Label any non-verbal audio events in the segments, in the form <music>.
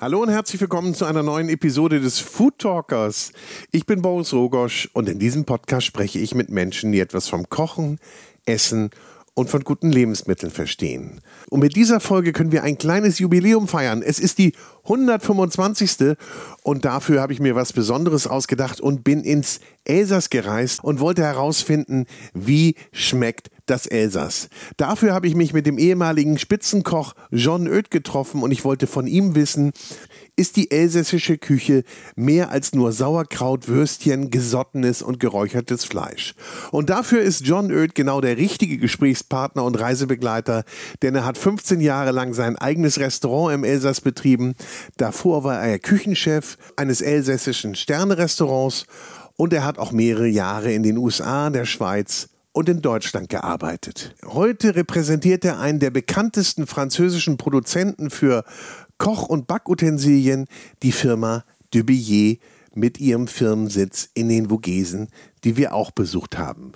Hallo und herzlich willkommen zu einer neuen Episode des Food Talkers. Ich bin Boris Rogosch und in diesem Podcast spreche ich mit Menschen, die etwas vom Kochen, Essen und von guten Lebensmitteln verstehen. Und mit dieser Folge können wir ein kleines Jubiläum feiern. Es ist die 125. und dafür habe ich mir was Besonderes ausgedacht und bin ins Elsass gereist und wollte herausfinden, wie schmeckt das Elsass. Dafür habe ich mich mit dem ehemaligen Spitzenkoch John Oeth getroffen und ich wollte von ihm wissen, ist die elsässische Küche mehr als nur Sauerkraut, Würstchen, gesottenes und geräuchertes Fleisch. Und dafür ist John Oeth genau der richtige Gesprächspartner und Reisebegleiter, denn er hat 15 Jahre lang sein eigenes Restaurant im Elsass betrieben. Davor war er Küchenchef eines elsässischen Sternerestaurants und er hat auch mehrere Jahre in den USA, der Schweiz und in Deutschland gearbeitet. Heute repräsentiert er einen der bekanntesten französischen Produzenten für Koch- und Backutensilien, die Firma Dubillier mit ihrem Firmensitz in den Vogesen, die wir auch besucht haben.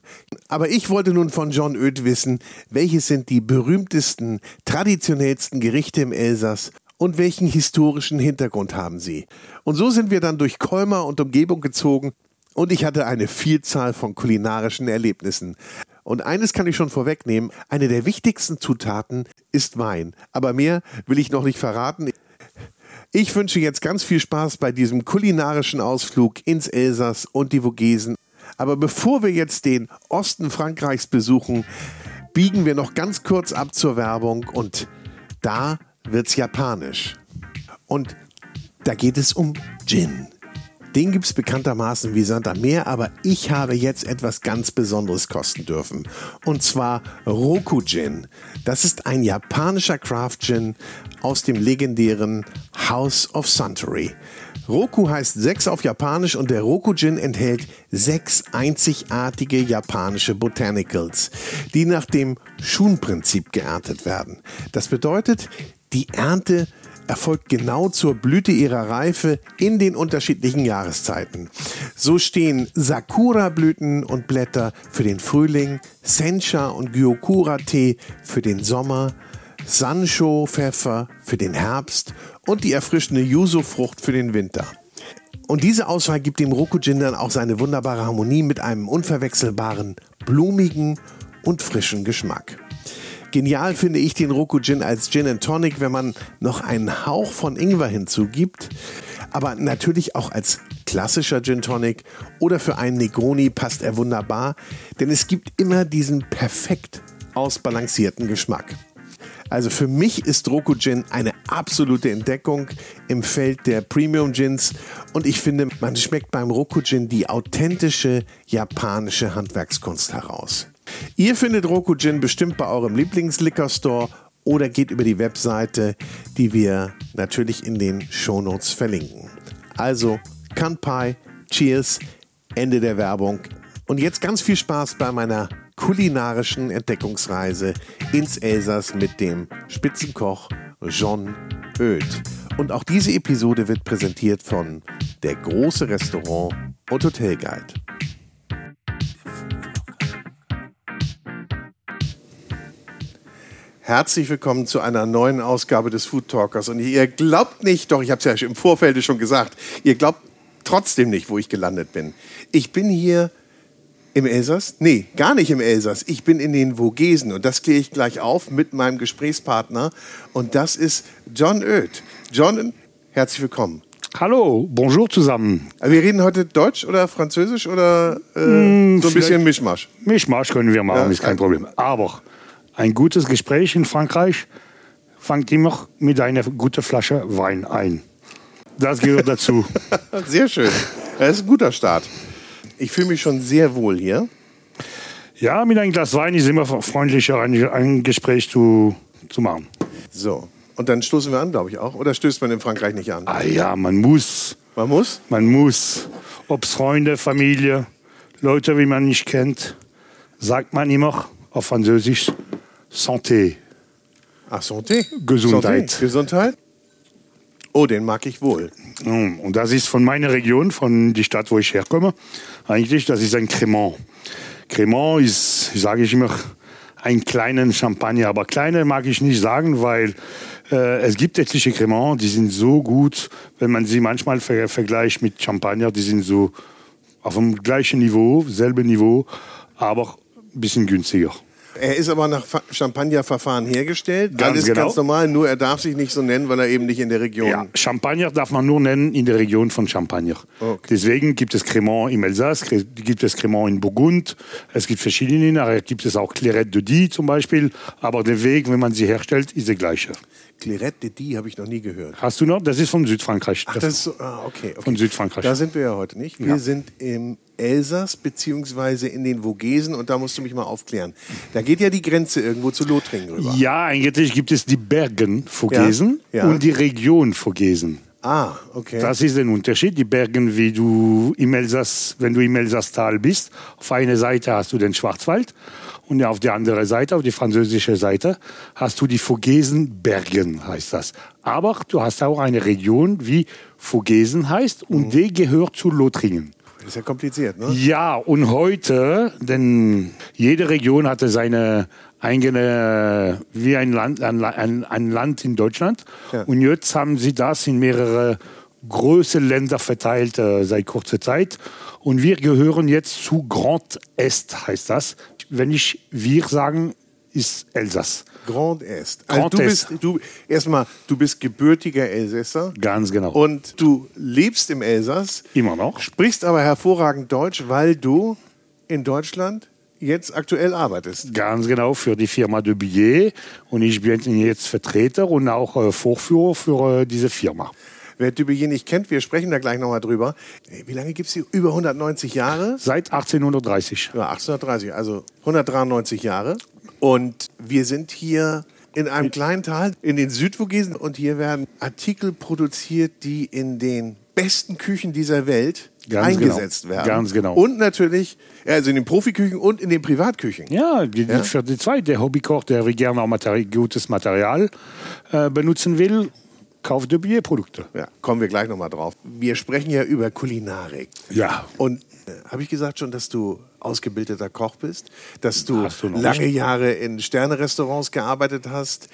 Aber ich wollte nun von John Oeth wissen, welches sind die berühmtesten, traditionellsten Gerichte im Elsass und welchen historischen Hintergrund haben sie. Und so sind wir dann durch Colmar und Umgebung gezogen und ich hatte eine Vielzahl von kulinarischen Erlebnissen. Und eines kann ich schon vorwegnehmen, eine der wichtigsten Zutaten ist Wein. Aber mehr will ich noch nicht verraten. Ich wünsche jetzt ganz viel Spaß bei diesem kulinarischen Ausflug ins Elsass und die Vogesen. Aber bevor wir jetzt den Osten Frankreichs besuchen, biegen wir noch ganz kurz ab zur Werbung und da wird's japanisch. Und da geht es um Gin. Den gibt es bekanntermaßen wie Sand am Meer, aber ich habe jetzt etwas ganz Besonderes kosten dürfen. Und zwar Roku Gin. Das ist ein japanischer Craft Gin aus dem legendären House of Suntory. Roku heißt sechs auf Japanisch und der Roku Gin enthält sechs einzigartige japanische Botanicals, die nach dem Shun-Prinzip geerntet werden. Das bedeutet, die Ernte erfolgt genau zur Blüte ihrer Reife in den unterschiedlichen Jahreszeiten. So stehen Sakura-Blüten und Blätter für den Frühling, Sencha und Gyokura-Tee für den Sommer, Sancho-Pfeffer für den Herbst und die erfrischende Yuzu-Frucht für den Winter. Und diese Auswahl gibt dem Rokujin dann auch seine wunderbare Harmonie mit einem unverwechselbaren, blumigen und frischen Geschmack. Genial finde ich den Roku Gin als Gin and Tonic, wenn man noch einen Hauch von Ingwer hinzugibt. Aber natürlich auch als klassischer Gin Tonic oder für einen Negroni passt er wunderbar, denn es gibt immer diesen perfekt ausbalancierten Geschmack. Also für mich ist Roku Gin eine absolute Entdeckung im Feld der Premium Gins und ich finde, man schmeckt beim Roku Gin die authentische japanische Handwerkskunst heraus. Ihr findet Roku Gin bestimmt bei eurem Lieblingsliquor-Store oder geht über die Webseite, die wir natürlich in den Shownotes verlinken. Also, Kanpai, Cheers, Ende der Werbung. Und jetzt ganz viel Spaß bei meiner kulinarischen Entdeckungsreise ins Elsass mit dem Spitzenkoch John Oeth. Und auch diese Episode wird präsentiert von der große Restaurant und Hotelguide. Herzlich willkommen zu einer neuen Ausgabe des Food Talkers. Und ihr glaubt nicht, doch ich habe es ja im Vorfeld schon gesagt, ihr glaubt trotzdem nicht, wo ich gelandet bin. Ich bin hier im Elsass? Nee, gar nicht im Elsass. Ich bin in den Vogesen und das kläre ich gleich auf mit meinem Gesprächspartner und das ist John Oeth. John, herzlich willkommen. Hallo, bonjour zusammen. Wir reden heute Deutsch oder Französisch oder äh, mm, so ein bisschen Mischmasch? Mischmasch können wir machen, ja, ist kein Problem. Aber ein gutes Gespräch in Frankreich fängt immer mit einer guten Flasche Wein ein. Das gehört dazu. <laughs> sehr schön. Das ist ein guter Start. Ich fühle mich schon sehr wohl hier. Ja, mit einem Glas Wein ist immer freundlicher, ein, ein Gespräch zu, zu machen. So, und dann stoßen wir an, glaube ich auch. Oder stößt man in Frankreich nicht an? Ah ja, man muss. Man muss? Man muss. Ob es Freunde, Familie, Leute, wie man nicht kennt, sagt man immer auf Französisch Santé. Ah, Santé? Gesundheit. Santé. Gesundheit? Oh, den mag ich wohl. Und das ist von meiner Region, von der Stadt, wo ich herkomme. Eigentlich, das ist ein Cremant. Cremant ist, sage ich immer, ein kleinen Champagner. Aber kleine mag ich nicht sagen, weil äh, es gibt etliche Cremant, die sind so gut, wenn man sie manchmal ver vergleicht mit Champagner, die sind so auf dem gleichen Niveau, selbe Niveau, aber ein bisschen günstiger. Er ist aber nach Fa- Champagnerverfahren hergestellt. Ganz Alles genau. ganz normal, nur er darf sich nicht so nennen, weil er eben nicht in der Region. Ja, Champagner darf man nur nennen in der Region von Champagner. Okay. Deswegen gibt es Cremant im Elsass, gibt es Cremant in Burgund, es gibt verschiedene, nachher gibt es auch Clairette de Die zum Beispiel, aber der Weg, wenn man sie herstellt, ist der gleiche. Clairette de Die habe ich noch nie gehört. Hast du noch? Das ist von Südfrankreich. Ach, das ist ah, okay, okay. Von Südfrankreich. Da sind wir ja heute nicht. Wir Ja. sind im Elsass beziehungsweise in den Vogesen und da musst du mich mal aufklären. Da geht ja die Grenze irgendwo zu Lothringen rüber. ja, eigentlich gibt es die Bergen Vogesen Ja, ja. und die Region Vogesen. Ah, okay. Das ist ein Unterschied. Die Bergen, wie du im Elsass, wenn du im Elsasstal bist, auf einer Seite hast du den Schwarzwald und auf der anderen Seite, auf die französische Seite, hast du die Vogesenbergen, heißt das. Aber du hast auch eine Region, wie Vogesen heißt und die gehört zu Lothringen. Das ist ja kompliziert, ne? Ja, und heute, denn jede Region hatte seine eigene, wie ein Land, ein, ein Land in Deutschland. Ja. Und jetzt haben sie das in mehrere große Länder verteilt äh, seit kurzer Zeit. Und wir gehören jetzt zu Grand Est, heißt das. Wenn ich wir sagen, ist Elsass. Grand Est. Also Grand du Est. bist du erstmal, du bist gebürtiger Elsässer Ganz genau. und du lebst im Elsass, Immer noch. sprichst aber hervorragend Deutsch, weil du in Deutschland jetzt aktuell arbeitest. Ganz genau für die Firma de Billet. Und ich bin jetzt Vertreter und auch äh, Vorführer für äh, diese Firma. Wer Dubier nicht kennt, wir sprechen da gleich nochmal drüber. Wie lange gibt es die? Über 190 Jahre? Seit 1830. Ja, 1830, also 193 Jahre. Und wir sind hier in einem kleinen Tal in den Südvogesen und hier werden Artikel produziert, die in den besten Küchen dieser Welt Ganz eingesetzt genau. werden. Ganz genau. Und natürlich, also in den Profiküchen und in den Privatküchen. Ja, die, Ja. für die zweite der Hobbykoch, der gerne auch Materi gutes Material äh, benutzen will, kauft de Billet-Produkte. Ja, kommen wir gleich nochmal drauf. Wir sprechen ja über Kulinarik. Ja. Und äh, habe ich gesagt schon, dass du ausgebildeter Koch bist, dass du, du lange. Jahre in Sternerestaurants gearbeitet hast,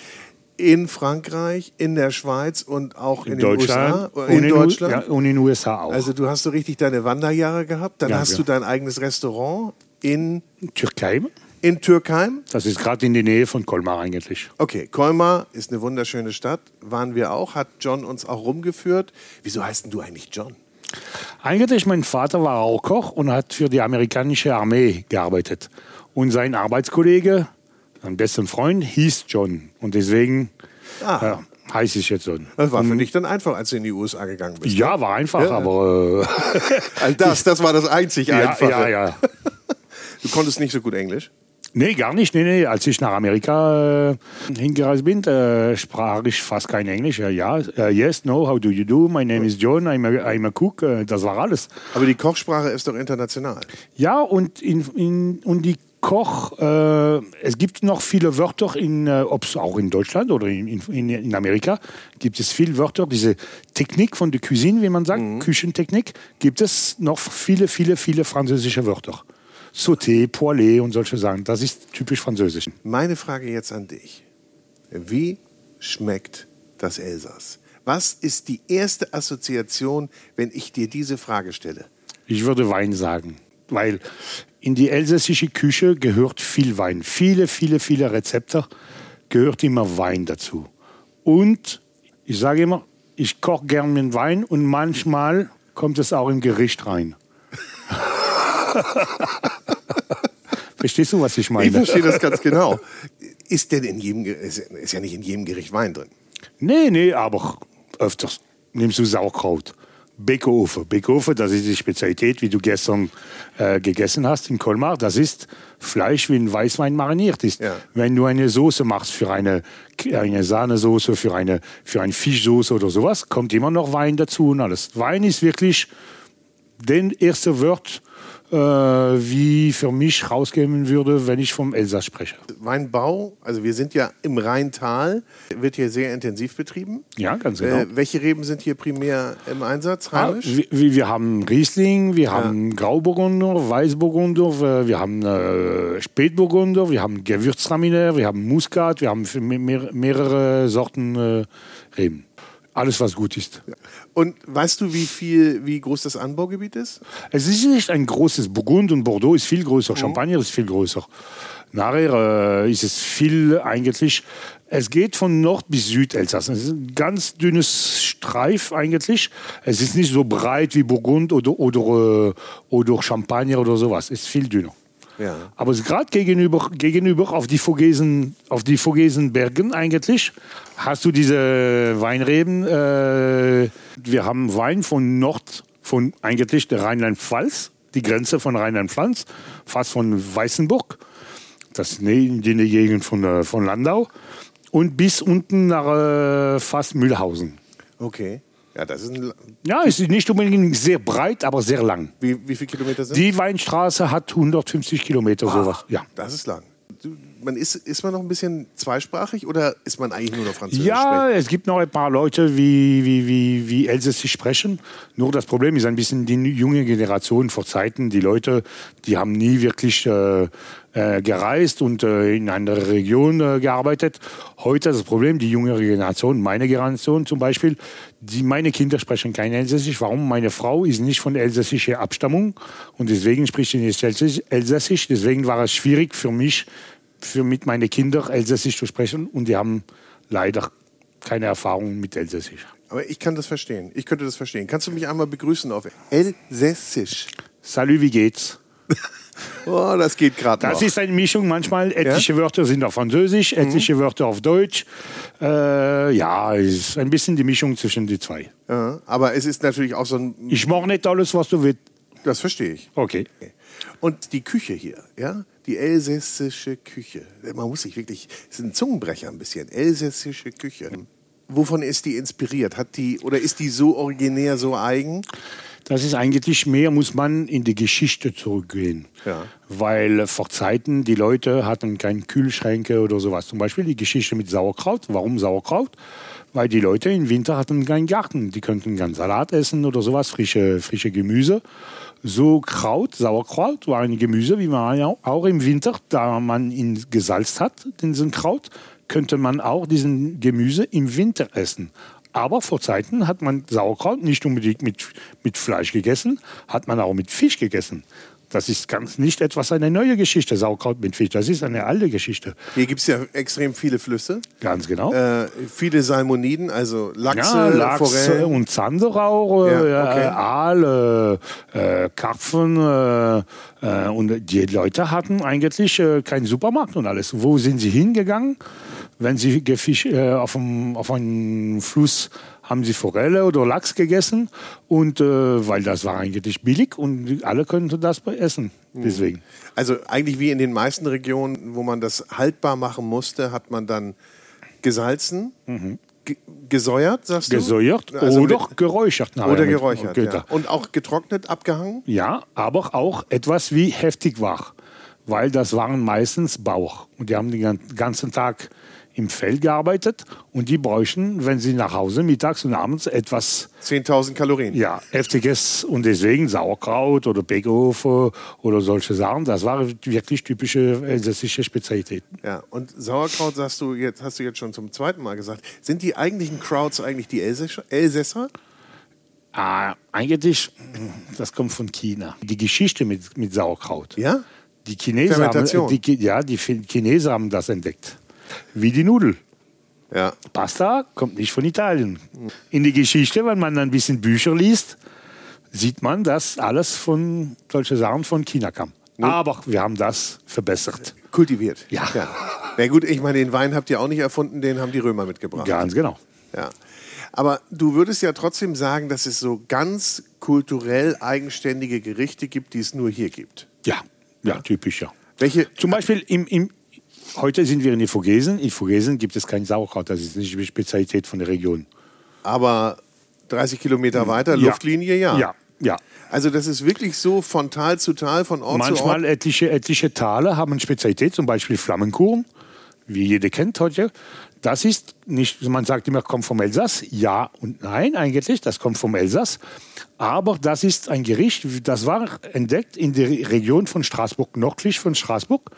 in Frankreich, in der Schweiz und auch in, den Deutschland, USA, und in U- Deutschland. ja, und in den USA auch. Also du hast so richtig deine Wanderjahre gehabt. Dann Ja, hast ja. du dein eigenes Restaurant in, Türkei, in Türkheim. das ist gerade in der Nähe von Colmar eigentlich. Okay, Colmar ist eine wunderschöne Stadt. Waren wir auch, hat John uns auch rumgeführt. Wieso heißt denn du eigentlich John? Eigentlich, mein Vater war auch Koch und hat für die amerikanische Armee gearbeitet. Und sein Arbeitskollege, sein bester Freund, hieß John. Und deswegen Ah. äh, heiße ich jetzt John. Das war für dich dann einfach, als du in die USA gegangen bist. Ja, war einfach, Ja. aber <laughs> Also das, das war das einzig äh, <laughs> ja, Einfache. ja, ja. <laughs> Du konntest nicht so gut Englisch. Nee, gar nicht. Nee, nee. Als ich nach Amerika äh, hingereist bin, äh, sprach ich fast kein Englisch. Ja, äh, yes, no, how do you do? My name is John, I'm a, I'm a cook. Äh, das war alles. Aber die Kochsprache ist doch international. Ja, und, in, in, und die Koch, äh, es gibt noch viele Wörter, in, äh, ob's auch in Deutschland oder in, in, in Amerika, gibt es viele Wörter. Diese Technik von der Cuisine, wie man sagt, Küchentechnik, gibt es noch viele, viele, viele französische Wörter. Sauté, Poêlé und solche Sachen. Das ist typisch französisch. Meine Frage jetzt an dich. Wie schmeckt das Elsass? Was ist die erste Assoziation, wenn ich dir diese Frage stelle? Ich würde Wein sagen, weil in die elsässische Küche gehört viel Wein. Viele, viele, viele Rezepte gehört immer Wein dazu. Und ich sage immer, ich koche gern mit Wein und manchmal kommt es auch im Gericht rein. <laughs> Verstehst du, was ich Ich meine? verstehe das ganz genau. Ist denn in jedem, ist ist ja nicht in jedem Gericht Wein drin? Nee, nee, aber öfters nimmst du Sauerkraut. Backofen. Backofen, das ist die Spezialität, wie du gestern äh, gegessen hast in Colmar. Das ist Fleisch, wie ein Weißwein mariniert ist. Ja. Wenn du eine Soße machst für eine, eine Sahnesoße, für eine, für eine Fischsoße oder sowas, kommt immer noch Wein dazu und alles. Wein ist wirklich den erste Wort, äh, wie für mich rausgehen würde, wenn ich vom Elsass spreche. Weinbau, also wir sind ja im Rheintal, wird hier sehr intensiv betrieben. Ja, ganz genau. Äh, welche Reben sind hier primär im Einsatz, Ah, heimisch? wir, wir haben Riesling, wir haben Grauburgunder, Weißburgunder, wir haben äh, Spätburgunder, wir haben Gewürztraminer, wir haben Muskat, wir haben mehr, mehrere Sorten äh, Reben. Alles, was gut ist. Und weißt du, wie viel, wie groß das Anbaugebiet ist? Es ist nicht ein großes Burgund und Bordeaux ist viel größer, Champagner ist viel größer. Nachher äh, ist es viel eigentlich. Es geht von Nord bis Südelsass. Es ist ein ganz dünnes Streif eigentlich. Es ist nicht so breit wie Burgund oder, oder, äh, oder Champagner oder sowas. Es ist viel dünner. Ja. Aber gerade gegenüber, gegenüber auf die Vogesen, auf die Vogesenbergen eigentlich, hast du diese Weinreben. Äh, wir haben Wein von Nord, von eigentlich der Rheinland-Pfalz, die Grenze von Rheinland-Pfalz, fast von Weißenburg, das ist in die Gegend von, von Landau, und bis unten nach äh, fast Mühlhausen. Okay. Ja, das ist ein, Ja, es ist nicht unbedingt sehr breit, aber sehr lang. wie, wie viele Kilometer sind Die Weinstraße hat 150 Kilometer, sowas. Ja. Das ist lang. Du, man ist, ist man noch ein bisschen zweisprachig oder ist man eigentlich nur noch Französisch? Ja, sprechen? es gibt noch ein paar Leute, wie, wie, wie, wie Elsässisch sprechen. Nur das Problem ist ein bisschen die junge Generation vor Zeiten. Die Leute, die haben nie wirklich äh, äh, gereist und äh, in einer Region äh, gearbeitet. Heute ist das Problem, die jüngere Generation, meine Generation zum Beispiel, die, meine Kinder sprechen kein Elsässisch. Warum? Meine Frau ist nicht von elsässischer Abstammung und deswegen spricht sie nicht Elsässisch. Deswegen war es schwierig für mich, für mit meinen Kindern Elsässisch zu sprechen und die haben leider keine Erfahrung mit Elsässisch. Aber ich kann das verstehen. Ich könnte das verstehen. Kannst du mich einmal begrüßen auf Elsässisch? Salut, wie geht's? <laughs> Oh, das geht gerade noch. Das ist eine Mischung. Manchmal etliche Wörter sind auf Französisch, etliche Wörter auf Deutsch. Äh, ja, es ist ein bisschen die Mischung zwischen die zwei. ja, aber es ist natürlich auch so ein. Ich mache nicht alles, was du willst. Das verstehe ich. Okay. Und die Küche hier, ja, die elsässische Küche. Man muss sich wirklich, es ist ein Zungenbrecher ein bisschen. Elsässische Küche. Wovon ist die inspiriert? Hat die oder ist die so originär, so eigen? Das ist eigentlich mehr, muss man in die Geschichte zurückgehen. Ja. Weil vor Zeiten die Leute hatten keine Kühlschränke oder sowas. Zum Beispiel die Geschichte mit Sauerkraut. Warum Sauerkraut? Weil die Leute im Winter hatten keinen Garten. Die könnten ganz Salat essen oder sowas, frische, frische Gemüse. So Kraut, Sauerkraut war ein Gemüse, wie man auch im Winter, da man ihn gesalzt hat, diesen Kraut, könnte man auch diesen Gemüse im Winter essen. Aber vor Zeiten hat man Sauerkraut nicht unbedingt mit, mit Fleisch gegessen, hat man auch mit Fisch gegessen. Das ist ganz nicht etwas eine neue Geschichte, Sauerkraut mit Fisch. Das ist eine alte Geschichte. Hier gibt es ja extrem viele Flüsse, Ganz genau. äh, viele Salmoniden, also Lachse, ja, Lachs Forellen. und Zander auch, äh, Ja, okay. äh, Aal, äh, Karpfen. Äh, äh, und die Leute hatten eigentlich keinen Supermarkt und alles. Wo sind sie hingegangen? Wenn sie gefisch, auf, einem, auf einem Fluss haben sie Forelle oder Lachs gegessen und äh, weil das war eigentlich billig und alle könnten das essen. Mhm. Deswegen. Also eigentlich wie in den meisten Regionen, wo man das haltbar machen musste, hat man dann gesalzen, ge gesäuert, sagst du? Mhm. Gesäuert Also oder geräuchert. Oder geräuchert. Okay, Ja. Und auch getrocknet, abgehangen? Ja, aber auch etwas wie heftig war, weil das waren meistens Bauch und die haben den gan- ganzen Tag im Feld gearbeitet und die bräuchten, wenn sie nach Hause mittags und abends etwas 10.000 Kalorien. ja, heftiges und deswegen Sauerkraut oder Backofen oder solche Sachen, das waren wirklich typische elsässische Spezialitäten. Ja, und Sauerkraut sagst du jetzt, hast du jetzt schon zum zweiten Mal gesagt. Sind die eigentlichen Crowds eigentlich die Elsässer? Elsässer? Ah, eigentlich, das kommt von China. Die Geschichte mit, mit Sauerkraut. Ja? Die Chinesen, haben, die, ja, die Chinesen haben das entdeckt. Wie die Nudel. Ja. Pasta kommt nicht von Italien. In der Geschichte, wenn man ein bisschen Bücher liest, sieht man, dass alles von solche Sachen von China kam. Aber wir haben das verbessert. Kultiviert. Ja. Na gut, ich meine, den Wein habt ihr auch nicht erfunden, den haben die Römer mitgebracht. Ganz genau. Ja. Aber du würdest ja trotzdem sagen, dass es so ganz kulturell eigenständige Gerichte gibt, die es nur hier gibt. Ja, ja, typisch, ja. Welche? Zum Beispiel im, im, heute sind wir in den Vogesen. In Vogesen gibt es kein Sauerkraut. Das ist nicht die Spezialität von der Region. Aber 30 Kilometer weiter, Luftlinie, ja. Ja, Ja. Also das ist wirklich so von Tal zu Tal, von Ort Manchmal zu Ort. etliche, etliche Tale haben Spezialität, zum Beispiel Flammenkuchen, wie jeder kennt heute. Das ist nicht, man sagt immer, kommt vom Elsass. Ja und nein, eigentlich, das kommt vom Elsass. Aber das ist ein Gericht, das war entdeckt in der Region von Straßburg, nördlich von Straßburg.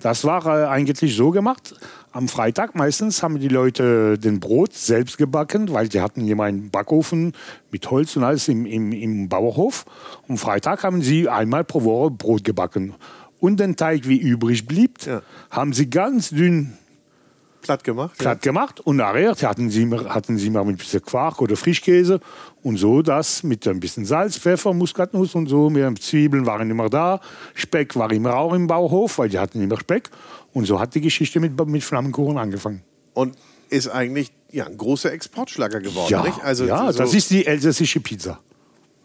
Das war äh, eigentlich so gemacht. Am Freitag meistens haben die Leute den Brot selbst gebacken, weil die hatten immer einen Backofen mit Holz und alles im, im, im Bauerhof. Am Freitag haben sie einmal pro Woche Brot gebacken. Und den Teig, wie übrig blieb, Ja. haben sie ganz dünn Platt gemacht. platt gemacht und nachher hatten sie, hatten sie mal mit ein bisschen Quark oder Frischkäse und so das mit ein bisschen Salz, Pfeffer, Muskatnuss und so. Mit Zwiebeln waren immer da, Speck war immer auch im Bauhof, weil die hatten immer Speck. Und so hat die Geschichte mit, mit Flammenkuchen angefangen. Und ist eigentlich ja, ein großer Exportschlager geworden. nicht? Also ja so das ist die elsässische Pizza.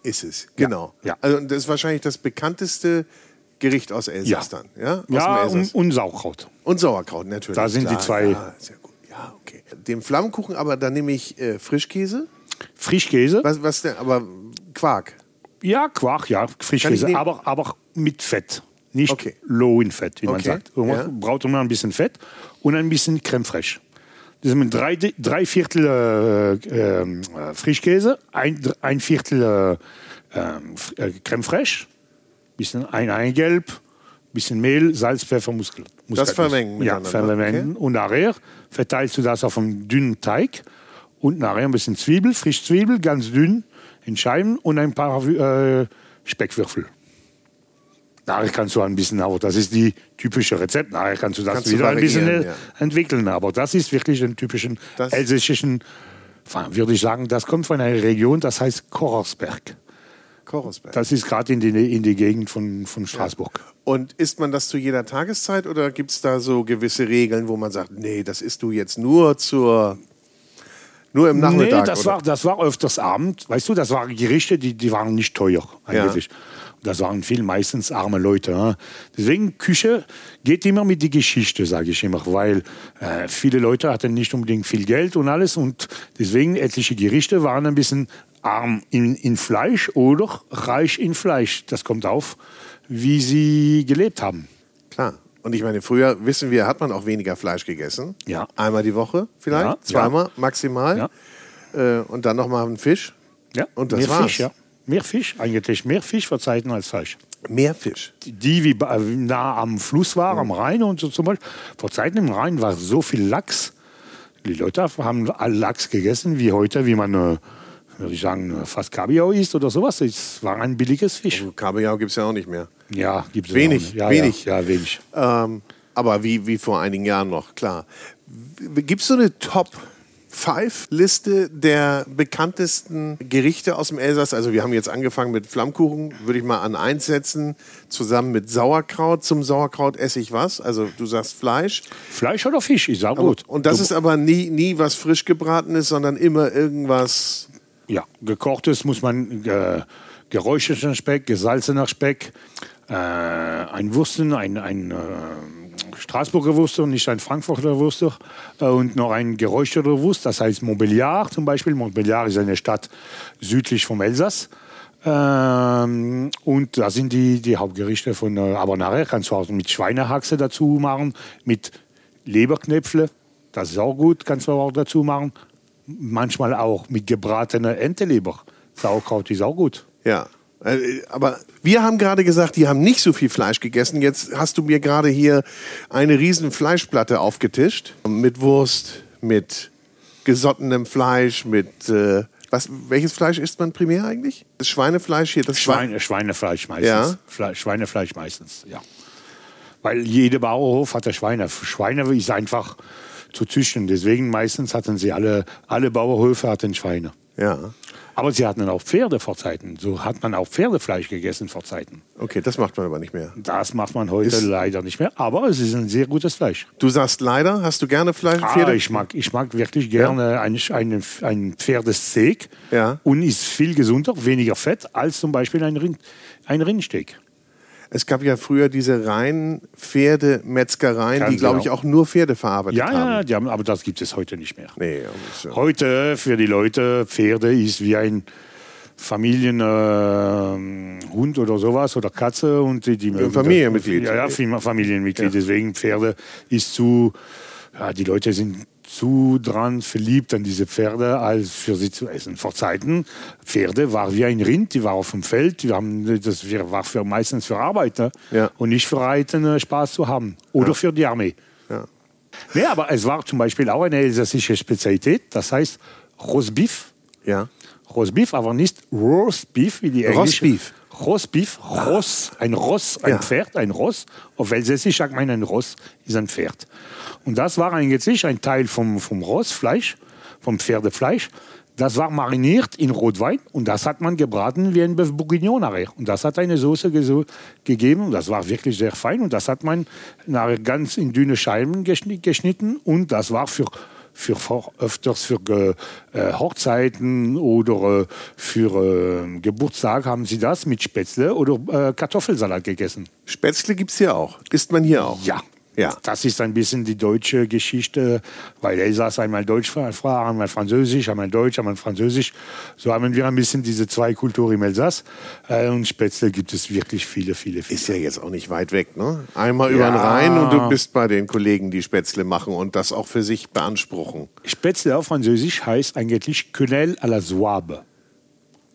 ist es. Genau. ja. Also und das ist wahrscheinlich das bekannteste Gericht aus Elsass Ja. dann. Ja, aus Ja, und, und Sauerkraut. Und Sauerkraut natürlich. Da sind die klar. zwei- Ja, sehr gut. Ja, okay. Den Flammkuchen, aber dann nehme ich äh, Frischkäse. Frischkäse. Was, was denn? Aber Quark. Ja, Quark, ja, Frischkäse, aber, aber mit Fett. Nicht Okay. low in Fett, wie man Okay, sagt. Man ja. braucht immer ein bisschen Fett und ein bisschen Creme fraiche. Das sind drei, drei Viertel äh, ähm, äh, Frischkäse, ein, ein Viertel äh, ähm, äh, Creme fraiche, bisschen ein Eigelb, bisschen Mehl, Salz, Pfeffer, Muskel. Muskatnuss. vermengen Ja, vermengen. Und nachher verteilst du das auf einen dünnen Teig und nachher ein bisschen Zwiebel, frisch Zwiebel, ganz dünn in Scheiben und ein paar äh, Speckwürfel. Nachher kannst du ein bisschen, aber das ist die typische Rezept. Nachher kannst du das Kannst du wieder ein bisschen äh, ja. entwickeln. Aber das ist wirklich ein typischen Das- elsässischen, würde ich sagen, das kommt von einer Region, das heißt Korosberg. Korosberg. Das ist gerade in die, in die Gegend von, von Straßburg. Und isst man das zu jeder Tageszeit oder gibt es da so gewisse Regeln, wo man sagt, nee, das isst du jetzt nur zur nur im Nachmittag? Nee, das oder? war, das war öfters Abend. Weißt du, das waren Gerichte, die, die waren nicht teuer eigentlich. Das waren viel meistens arme Leute. ne? Deswegen Küche geht immer mit die Geschichte, sage ich immer, weil äh, viele Leute hatten nicht unbedingt viel Geld und alles und deswegen etliche Gerichte waren ein bisschen arm in, in Fleisch oder reich in Fleisch. Das kommt auf, wie sie gelebt haben. Klar. Und ich meine, früher wissen wir, hat man auch weniger Fleisch gegessen. Ja. Einmal die Woche vielleicht, Ja, zweimal maximal. Ja. Äh, und dann nochmal einen Fisch. Ja, Und das mehr war's. Fisch, ja. Mehr Fisch, eigentlich mehr Fisch verzeiten als Fleisch. Mehr Fisch. die wie ba- nah am Fluss war, am Rhein und so zum Beispiel. Vor Zeiten im Rhein war so viel Lachs. Die Leute haben Lachs gegessen, wie heute, wie man, äh, würde ich sagen, äh, fast Kabeljau isst oder sowas. Es war ein billiges Fisch. Kabeljau gibt es ja auch nicht mehr. Ja, gibt es Wenig, ja, wenig. Ja, ja, wenig. Ähm, aber wie, wie vor einigen Jahren noch, klar. Gibt es so eine Top-5-Liste der bekanntesten Gerichte aus dem Elsass? Also wir haben jetzt angefangen mit Flammkuchen, würde ich mal an eins setzen, zusammen mit Sauerkraut. Zum Sauerkraut esse ich was? Also du sagst Fleisch. Fleisch oder Fisch, ist auch gut. Und das Du- ist aber nie, nie was frisch gebratenes, sondern immer irgendwas... Ja, gekochtes muss man äh, geräucherten Speck, gesalzener Speck, äh, ein Wursten, ein, ein äh, Straßburger Wurster, nicht ein Frankfurter Wurster äh, und noch ein geräucherter Wurst, das heißt Montbéliard zum Beispiel. Montbéliard ist eine Stadt südlich vom Elsass. Ähm, und da sind die, die Hauptgerichte von, äh, aber nachher kannst du auch mit Schweinehaxe dazu machen, mit Leberknäpfle, das ist auch gut, kannst du auch dazu machen. Manchmal auch mit gebratener Enteleber. Sauerkraut ist auch gut. Ja. Äh, Aber wir haben gerade gesagt, die haben nicht so viel Fleisch gegessen. Jetzt hast du mir gerade hier eine riesen Fleischplatte aufgetischt. Mit Wurst, mit gesottenem Fleisch, mit... Äh, was, welches Fleisch isst man primär eigentlich? Das Schweinefleisch hier? Das Schweine, Schweinefleisch meistens. Ja. Fle Schweinefleisch meistens, ja. Weil jeder Bauernhof hatte Schweine. Schweine ist einfach zu züchten. Deswegen meistens hatten sie alle, alle Bauernhöfe hatten Schweine. Ja. Aber sie hatten auch Pferde vor Zeiten. So hat man auch Pferdefleisch gegessen vor Zeiten. Okay, das macht man aber nicht mehr. Das macht man heute Ist- leider nicht mehr. Aber es ist ein sehr gutes Fleisch. Du sagst leider, hast du gerne Fleisch? Ah, Pferde? ich, mag, ich mag wirklich gerne ein, ein, ein Pferdesteak Ja. und ist viel gesunder, weniger Fett als zum Beispiel ein, Rind, ein Rindsteak. Es gab ja früher diese reinen Pferdemetzgereien, Ganz die, glaube ich, auch nur Pferde verarbeitet Ja, haben. ja, die haben, aber das gibt es heute nicht mehr. Nee, ja- Heute für die Leute Pferde ist wie ein Familienhund äh, oder sowas oder Katze und die, die mögen Familienmitglied. Ja, ja, Familienmitglied. Ja. Deswegen Pferde ist zu, ja, die Leute sind zu dran verliebt an diese Pferde, als für sie zu essen. Vor Zeiten, Pferde war wie ein Rind, die war auf dem Feld, wir haben, das war für, meistens für Arbeiter Ja. und nicht für Reiten Spaß zu haben. Oder Ja. für die Armee. Ja. Nee, aber es war zum Beispiel auch eine elsässische Spezialität, das heißt Rosbif. Ja. Rosbif, aber nicht Roastbeef, wie die Englische. Rostbeef. Rostbeef, Ross, ein Ross, ein Ja. Pferd, ein Ross. Auf Elsässisch sagt man, ein Ross ist ein Pferd. Und das war eigentlich ein Teil vom, vom Rossfleisch, vom Pferdefleisch. Das war mariniert in Rotwein und das hat man gebraten wie ein Bourguignon nachher. Und das hat eine Soße geso- gegeben und das war wirklich sehr fein und das hat man nachher ganz in dünne Scheiben geschni- geschnitten und das war für für öfters für Ge äh, Hochzeiten oder äh, für äh, Geburtstag haben sie das mit Spätzle oder äh, Kartoffelsalat gegessen. Spätzle gibt es hier auch. Isst man hier auch? Ja. Ja. Das ist ein bisschen die deutsche Geschichte, weil Elsass einmal Deutsch einmal Französisch, einmal Deutsch, einmal Französisch. So haben wir ein bisschen diese zwei Kulturen im Elsass. Äh, und Spätzle gibt es wirklich viele, viele, viele. Ist ja jetzt auch nicht weit weg, ne? Einmal über den Ja. Rhein und du bist bei den Kollegen, die Spätzle machen und das auch für sich beanspruchen. Spätzle auf Französisch heißt eigentlich Quenelle à la Zouabe.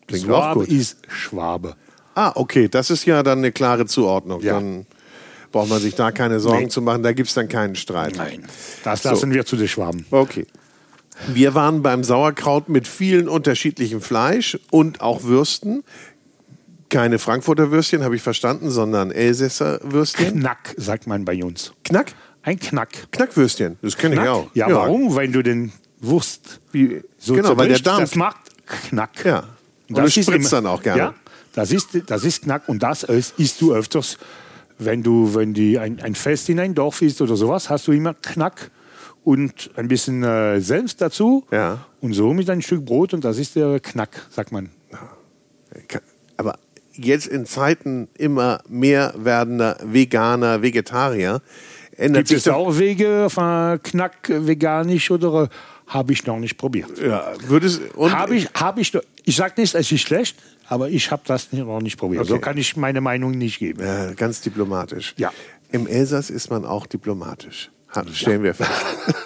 Klingt gut. ist Schwabe. Ah, okay, das ist ja dann eine klare Zuordnung. Ja. Dann braucht man sich da keine Sorgen Nee. zu machen, da gibt es dann keinen Streit. Nein, das lassen wir zu den Schwaben. Okay. Wir waren beim Sauerkraut mit vielen unterschiedlichem Fleisch und auch Würsten. Keine Frankfurter Würstchen, habe ich verstanden, sondern Elsässer Würstchen. Knack, sagt man bei uns. Knack? Ein Knack. Knackwürstchen, das kenne ich auch. Ja, warum? Weil du den Wurst Wie, so genau, weil der Darm. Das macht Knack. Ja. Und das spritzt dann auch gerne. Ja, das ist, das ist Knack. Und das ist- isst du öfters, wenn du, wenn die ein, ein Fest in ein Dorf ist oder sowas, hast du immer Knack und ein bisschen äh, Senf dazu. Ja. Und so mit ein Stück Brot und das ist der Knack, sagt man. Aber jetzt in Zeiten immer mehr werdender Veganer, Vegetarier, ändert Gibt sich es auch Wege von Knack äh, veganisch oder äh, habe ich noch nicht probiert? Ja, würde es, und Habe ich, habe ich, ich sage nicht, es ist schlecht, aber ich habe das noch nicht probiert. Okay. So kann ich meine Meinung nicht geben. Ja, ganz diplomatisch. Ja. Im Elsass ist man auch diplomatisch. Ha- Stellen wir fest.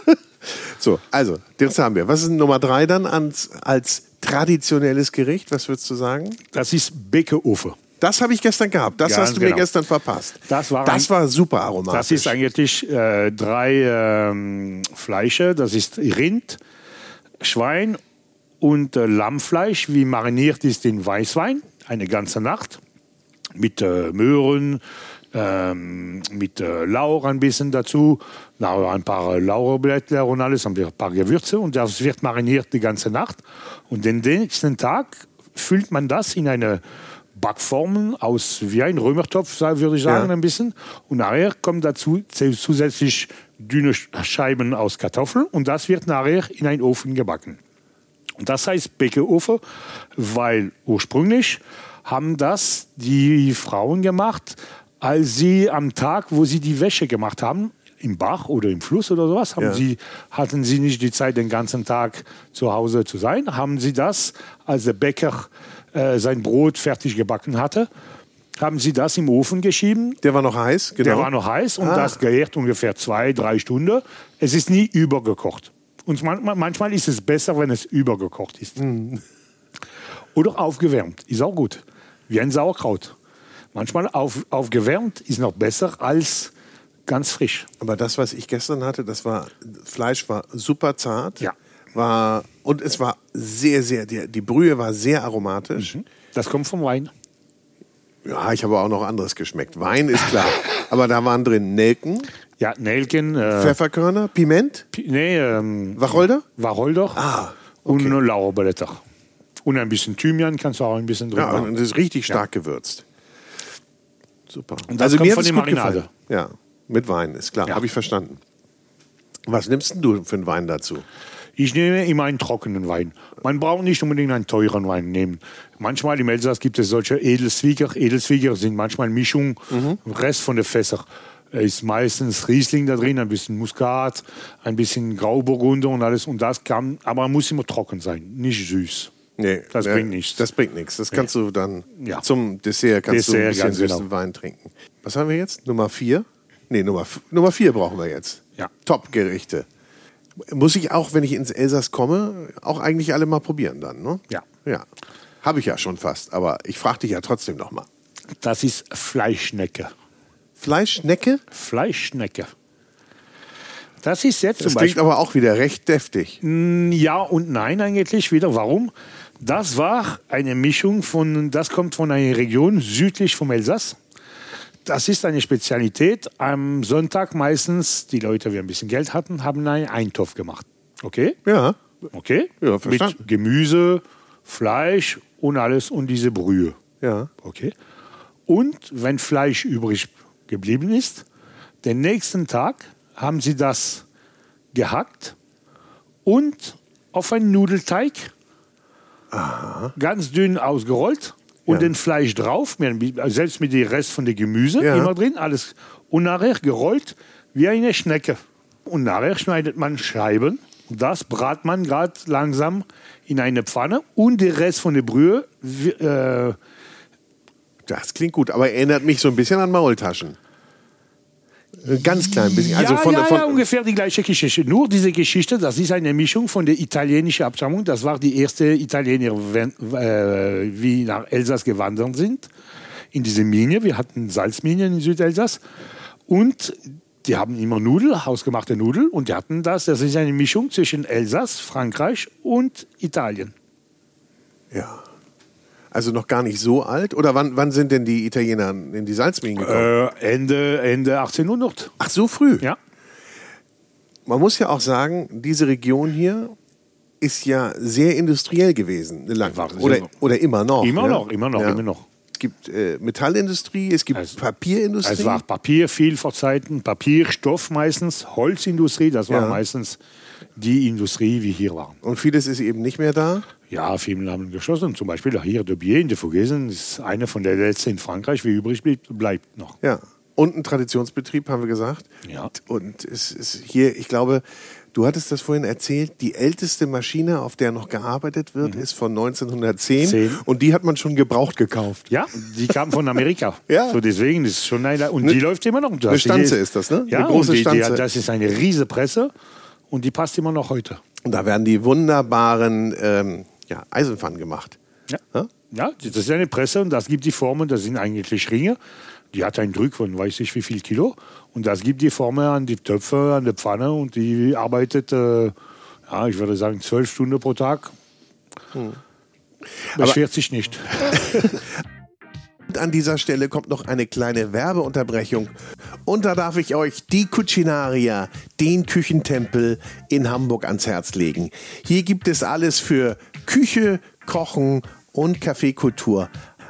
<laughs> so, also, das haben wir. Was ist Nummer drei dann als, als traditionelles Gericht? Was würdest du sagen? Das ist Beckeofe. Das habe ich gestern gehabt. Das Ganz hast du mir genau. gestern verpasst. Das war das war super aromatisch. Das ist eigentlich äh, drei ähm, Fleische. Das ist Rind, Schwein und äh, Lammfleisch, wie mariniert ist in Weißwein, eine ganze Nacht. Mit äh, Möhren, ähm, mit äh, Lauch ein bisschen dazu, na, ein paar äh, Laurblätter und alles, und ein paar Gewürze. Und das wird mariniert die ganze Nacht. Und den nächsten Tag füllt man das in eine Backform aus wie ein Römertopf, würde ich sagen, Ja. ein bisschen. Und nachher kommen dazu zu- zusätzlich dünne Sch- Scheiben aus Kartoffeln und das wird nachher in einen Ofen gebacken. Das heißt Bäckeofen, weil ursprünglich haben das die Frauen gemacht, als sie am Tag, wo sie die Wäsche gemacht haben, im Bach oder im Fluss oder sowas, haben Ja. sie, hatten sie nicht die Zeit, den ganzen Tag zu Hause zu sein, haben sie das, als der Bäcker äh, sein Brot fertig gebacken hatte, haben sie das im Ofen geschieben, Der war noch heiß, genau. der war noch heiß und Ah. das gärt ungefähr zwei, drei Stunden. Es ist nie übergekocht. Und manchmal, manchmal ist es besser, wenn es übergekocht ist. Mhm. Oder aufgewärmt, ist auch gut. Wie ein Sauerkraut. Manchmal auf, aufgewärmt ist noch besser als ganz frisch. Aber das, was ich gestern hatte, das war, Fleisch war super zart. Ja. War, und es war sehr, sehr, die, die Brühe war sehr aromatisch. Das kommt vom Wein. Ja, ich habe auch noch anderes geschmeckt. Wein ist klar. Aber da waren drin Nelken, Ja, Nelken, äh, Pfefferkörner, Piment, Pi- nee, ähm, Wacholder. Wacholder Ah, und Lauerblätter. Und ein bisschen Thymian kannst du auch ein bisschen drin Ja, machen. und es ist richtig stark gewürzt. Super. Und das kommt mir von der Marinade. gefallen. Ja, mit Wein, ist klar. Ja. Habe ich verstanden. Was nimmst denn du für einen Wein dazu? Ich nehme immer einen trockenen Wein. Man braucht nicht unbedingt einen teuren Wein nehmen. Manchmal im Elsass gibt es solche Edelzwieger. Edelzwieger sind manchmal Mischung, Rest von der Fässer. Ist meistens Riesling da drin, ein bisschen Muskat, ein bisschen Grauburgunder und alles. Und das kann, aber muss immer trocken sein, nicht süß. Nee, das ja, bringt nichts. Das bringt nichts. Das kannst du dann Ja. zum Dessert kannst du Dessert, ein bisschen ganz süßen genau. Wein trinken. Was haben wir jetzt? Nummer vier? Nee, Nummer, Nummer vier brauchen wir jetzt. Ja. Top-Gerichte. Muss ich auch, wenn ich ins Elsass komme, auch eigentlich alle mal probieren dann, ne? Ja. Ja. Habe ich ja schon fast, aber ich frage dich ja trotzdem noch mal. Das ist Fleischschnecke. Fleischnecke? Fleischschnecke. Das ist jetzt Das klingt Beispiel. aber auch wieder recht deftig. Ja und nein eigentlich wieder. Warum? Das war eine Mischung von, das kommt von einer Region südlich vom Elsass. Das ist eine Spezialität. Am Sonntag meistens, die Leute, die ein bisschen Geld hatten, haben einen Eintopf gemacht. Okay? Ja. Okay? Ja, verstanden. Mit Gemüse, Fleisch und alles und diese Brühe. Ja. Okay. Und wenn Fleisch übrig geblieben ist, den nächsten Tag haben sie das gehackt und auf einen Nudelteig ganz dünn ausgerollt und Ja. den Fleisch drauf, mit- selbst mit dem Rest von dem Gemüse Ja. immer drin, alles. Und nachher gerollt wie eine Schnecke. Und nachher schneidet man Scheiben. Das brat man gerade langsam in eine Pfanne und der Rest von der Brühe äh, Das klingt gut, aber erinnert mich so ein bisschen an Maultaschen. Ein ganz klein bisschen. Also ja, von, ja, von, ja, ungefähr die gleiche Geschichte. Nur diese Geschichte, das ist eine Mischung von der italienischen Abstammung. Das war die erste Italiener, wenn, äh, wie nach Elsass gewandert sind, in diese Mine. Wir hatten Salzminen in Südelsass. Und die haben immer Nudeln, hausgemachte Nudeln. Und die hatten das, das ist eine Mischung zwischen Elsass, Frankreich und Italien. Ja. Also noch gar nicht so alt? Oder wann, wann sind denn die Italiener in die Salzminen gekommen? Äh, Ende, Ende 1800. Ach, so früh? Ja. Man muss ja auch sagen, diese Region hier ist ja sehr industriell gewesen. Lang War oder, oder immer noch. Immer ja? noch, immer noch, Ja. immer noch. Es gibt äh, Metallindustrie, es gibt Also- Papierindustrie. Es war Papier viel vor Zeiten, Papier, Stoff meistens, Holzindustrie, das war Ja. meistens die Industrie, wie hier waren. und vieles ist eben nicht mehr da. Ja, viele haben geschlossen. Zum Beispiel hier de Bier in de Vogesen ist eine von der letzten in Frankreich, wie übrig bleibt, bleibt noch. Ja. Und ein Traditionsbetrieb, haben wir gesagt. Ja. Und es ist hier, ich glaube, du hattest das vorhin erzählt, die älteste Maschine, auf der noch gearbeitet wird, ist von 1910. Mhm. Zehn. Und die hat man schon gebraucht gekauft. Ja, die kam von Amerika. <laughs> Ja. So deswegen ist es schon eine, und die läuft immer noch. Du eine Stanze ist das, ne? Ja, Eine große die, Stanze. Die, das ist eine riesige Presse und die passt immer noch heute. Und da werden die wunderbaren ähm, ja, Eisenpfannen gemacht. Ja. Ja? ja, das ist eine Presse und das gibt die Formen, das sind eigentlich Ringe. Die hat einen Druck von weiß ich wie viel Kilo und das gibt die Formen an die Töpfe, an der Pfanne und die arbeitet, äh, ja, ich würde sagen, zwölf Stunden pro Tag. Beschwert sich nicht. <laughs> An dieser Stelle kommt noch eine kleine Werbeunterbrechung. Und da darf ich euch die Cucinaria, den Küchentempel in Hamburg ans Herz legen. Hier gibt es alles für Küche, Kochen und Kaffeekultur.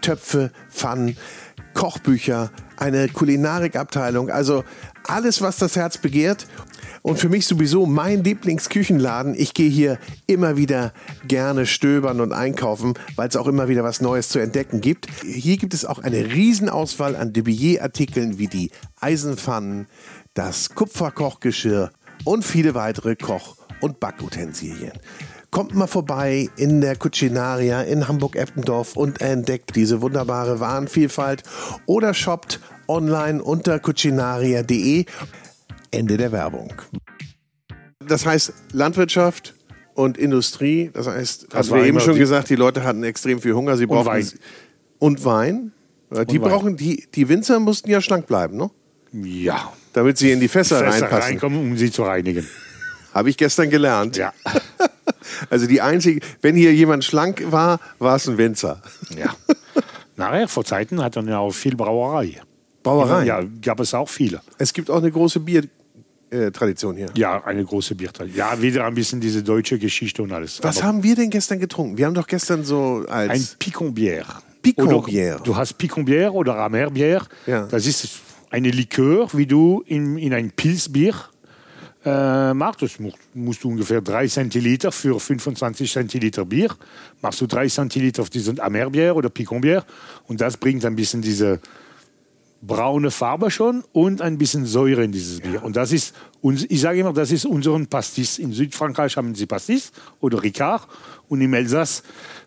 Töpfe, Pfannen, Kochbücher, eine Kulinarikabteilung. Also alles, was das Herz begehrt. Und für mich sowieso mein Lieblingsküchenladen. Ich gehe hier immer wieder gerne stöbern und einkaufen, weil es auch immer wieder was Neues zu entdecken gibt. Hier gibt es auch eine Riesenauswahl an Debillet-Artikeln wie die Eisenpfannen, das Kupferkochgeschirr und viele weitere Koch- und Backutensilien. Kommt mal vorbei in der Cucinaria in Hamburg-Eppendorf und entdeckt diese wunderbare Warenvielfalt oder shoppt online unter cucinaria.de. Ende der Werbung. Das heißt Landwirtschaft und Industrie, das heißt, Das war wir eben schon die- gesagt, die Leute hatten extrem viel Hunger, sie brauchten Wein. und Wein. Die Und Wein. brauchen die die Winzer mussten ja schlank bleiben, ne? Ja. Damit sie in die Fässer, Fässer reinpassen. reinkommen, um sie zu reinigen. Habe ich gestern gelernt. Ja. <laughs> Also die einzige, wenn hier jemand schlank war, war es ein Winzer. ja. Nachher, vor Zeiten hat er ja auch viel Brauerei. Brauerei. Ja, gab es auch viele. Es gibt auch eine große Bier, Biertradition hier. Ja, eine große Biertradition. Ja, wieder ein bisschen diese deutsche Geschichte und alles. Was Aber haben wir denn gestern getrunken? Wir haben doch gestern so ein als Picon-Bière. Picon-Bière. Oder Du hast Picon-Bière oder Amer-Bière. Ja. Das ist eine Likör, wie du in, in ein Pilzbier äh, machst. Das mu- musst du ungefähr 3 Zentiliter für 25 Zentiliter Bier. Machst du 3 Zentiliter auf diesen Amer-Bière oder Picon-Bière. Und das bringt ein bisschen diese braune Farbe schon und ein bisschen Säure in dieses Bier. Und das ist, ich sage immer, das ist unseren Pastis. In Südfrankreich haben sie Pastis oder Ricard und im Elsass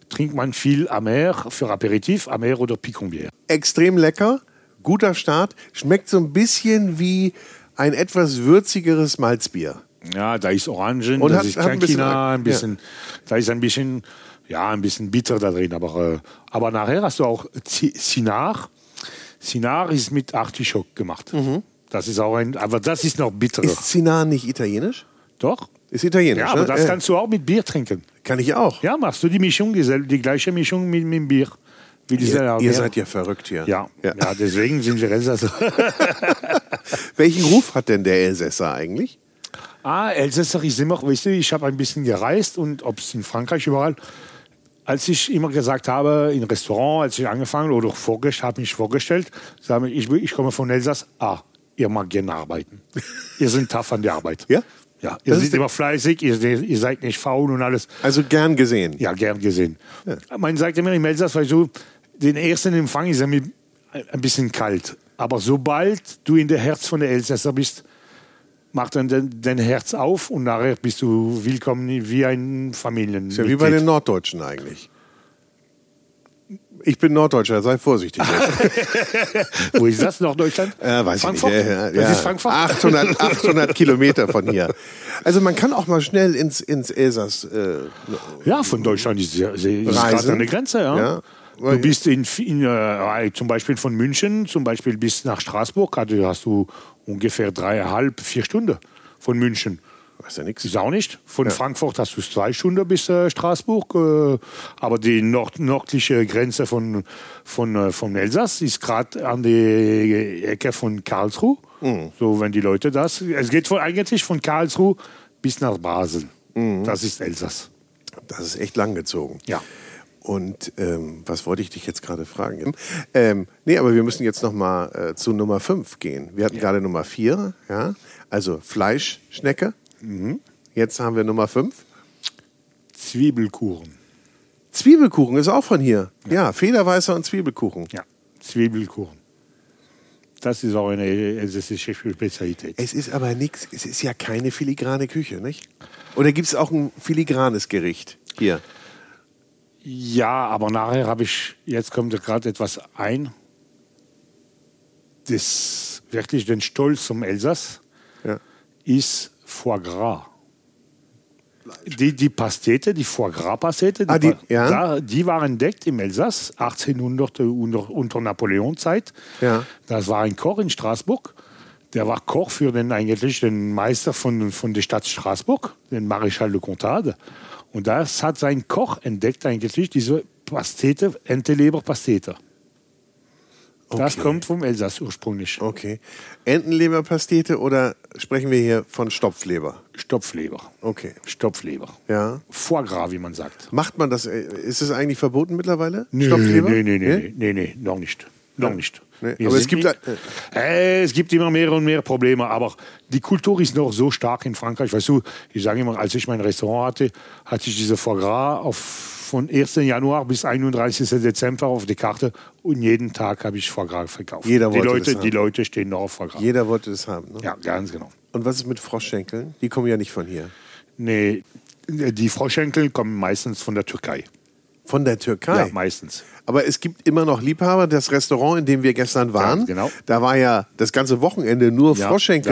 trinkt man viel Amer für Aperitif, Amer oder Picon-Bière. extrem lecker, guter Start, schmeckt so ein bisschen wie ein etwas würzigeres Malzbier. Ja, da ist Orangen, Und da hat- ist hat ein bisschen- ja. da ist ein bisschen, ja, ein bisschen bitter da drin. Aber, äh, aber nachher hast du auch Sinar. Sinar ist mit Artischock gemacht. Das ist auch ein, aber das ist noch bitterer. Mhm. Ist Zinar nicht italienisch? Doch? Ist italienisch, Ja, aber ne? das kannst du auch mit Bier trinken. kann ich auch. Ja, machst du die Mischung, die gleiche Mischung mit, mit Bier. Wie diese Ihr, ihr seid ja verrückt hier. ja. Ja. Ja. deswegen sind wir Elsässer. <laughs> Welchen Ruf hat denn der Elsässer eigentlich? Ah, Elsässer ist immer, weißt du, ich habe ein bisschen gereist und ob es in Frankreich überall, als ich immer gesagt habe, in Restaurant, als ich angefangen oder vorgestellt, habe mich vorgestellt, sage ich, ich komme von Elsass, ah, ihr mag gerne arbeiten. <laughs> ihr seid tough an der Arbeit. Ja? Ja, ihr seid immer fleißig, ihr, ihr seid nicht faul und alles. Also gern gesehen. Ja, gern gesehen. Man sagt immer im Elsass, weil du, den ersten Empfang ist ja mit- ein bisschen kalt. Aber sobald du in der Herz von der Elsässer bist, macht dann dein, Herz auf und nachher bist du willkommen wie ein Familienmitglied. Ist ja wie bei den Norddeutschen eigentlich. Ich bin Norddeutscher, sei vorsichtig. <laughs> Wo ist das? Norddeutschland? Äh, weiß Frankfurt? ich nicht. Ja, ja, Das ist Frankfurt. 800, 800 <laughs> Kilometer von hier. Also man kann auch mal schnell ins, ins Elsass. Äh, Ja, von Deutschland ist, Reisen. gerade an der Grenze. Ja. Ja. Du bist in, in, äh, zum Beispiel von München, zum Beispiel bis nach Straßburg, also hast du ungefähr dreieinhalb, vier Stunden von München. weiß ja nichts. Ist auch nicht. Von Frankfurt hast du zwei Stunden bis äh, Straßburg. Äh, aber die nord nördliche Grenze von, von, äh, vom Elsass ist gerade an der Ecke von Karlsruhe. So, wenn die Leute das. Es geht von, eigentlich von Karlsruhe bis nach Basel. Das ist Elsass. Das ist echt langgezogen. Ja. Und ähm, was wollte ich dich jetzt gerade fragen? Ähm, nee, aber wir müssen jetzt noch mal äh, zu Nummer 5 gehen. Wir hatten gerade Nummer 4, ja? also Fleischschnecke. Mhm. Jetzt haben wir Nummer 5. Zwiebelkuchen. Zwiebelkuchen ist auch von hier. Ja, Federweißer und Zwiebelkuchen. Ja, Zwiebelkuchen. Das ist auch eine elsässische Spezialität. Es ist aber nichts, es ist ja keine filigrane Küche, nicht? Oder gibt es auch ein filigranes Gericht hier? Ja, aber nachher habe ich, jetzt kommt gerade etwas ein, das wirklich den Stolz zum Elsass Ja. ist Foie Gras. Die, die Pastete, die Foie Gras Pastete, Ah, die- ja. da, die waren entdeckt im Elsass 1800 unter, unter Napoleonzeit. Ja. Das war ein Koch in Straßburg. Der war Koch für den eigentlich den Meister von, von der Stadt Straßburg, den Maréchal de Comtade. Und das hat sein Koch entdeckt eigentlich diese Pastete, Enteleber-Pastete. Das Okay. kommt vom Elsass ursprünglich. Okay. Entenleberpastete oder sprechen wir hier von Stopfleber? Stopfleber. Okay. Stopfleber. Ja. Foie Gras, wie man sagt. Macht man das? äh, Ist es eigentlich verboten mittlerweile? Nee, Stopfleber? nee, nee, nee, nee, nee, nee, noch nicht. Noch nicht. Nee, aber es gibt nicht- da- äh, es gibt immer mehr und mehr Probleme, aber die Kultur ist noch so stark in Frankreich. Weißt du, ich sage immer, als ich mein Restaurant hatte, hatte ich diese Foie Gras auf, von 1. Januar bis 31. Dezember auf der Karte und jeden Tag habe ich Foie Gras verkauft. Jeder die wollte Leute, das Die haben. Leute stehen noch auf Foie Gras. Jeder wollte das haben. Ne? Ja, ganz genau. Und was ist mit Froschschenkeln? Die kommen ja nicht von hier. Nee, die Froschenkel kommen meistens von der Türkei. Von der Türkei. Ja, meistens. Aber es gibt immer noch Liebhaber. Das Restaurant, in dem wir gestern waren, Ja, genau. da war ja das ganze Wochenende nur Ja, Samstag,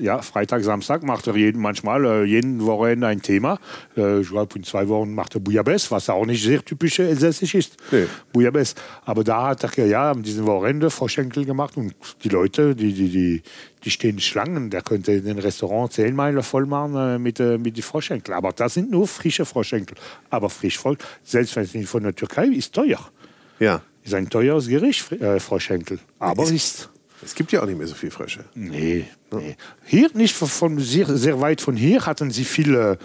ja, Freitag, Samstag macht er jeden, manchmal äh, jeden Wochenende ein Thema. Äh, ich glaube, in zwei Wochen macht er Bouillabaisse, was auch nicht sehr typisch elsässisch ist. Nee. Bouillabaisse. Aber da hat er ja an diesem Wochenende Froschenkel gemacht und die Leute, die, die, die, die stehen Schlangen. Der könnte den Restaurant zehn Meilen voll machen äh, mit, äh, mit den Froschenkel. Aber das sind nur frische Froschenkel. Aber frisch voll, selbst wenn es nicht von der Türkei ist, teuer. Ja. Ist ein teures Gericht, äh, Froschenkel. Aber ist Es gibt ja auch nicht mehr so viel Frösche. Nee, nee. Hier nicht von, sehr, sehr weit von hier hatten sie viele,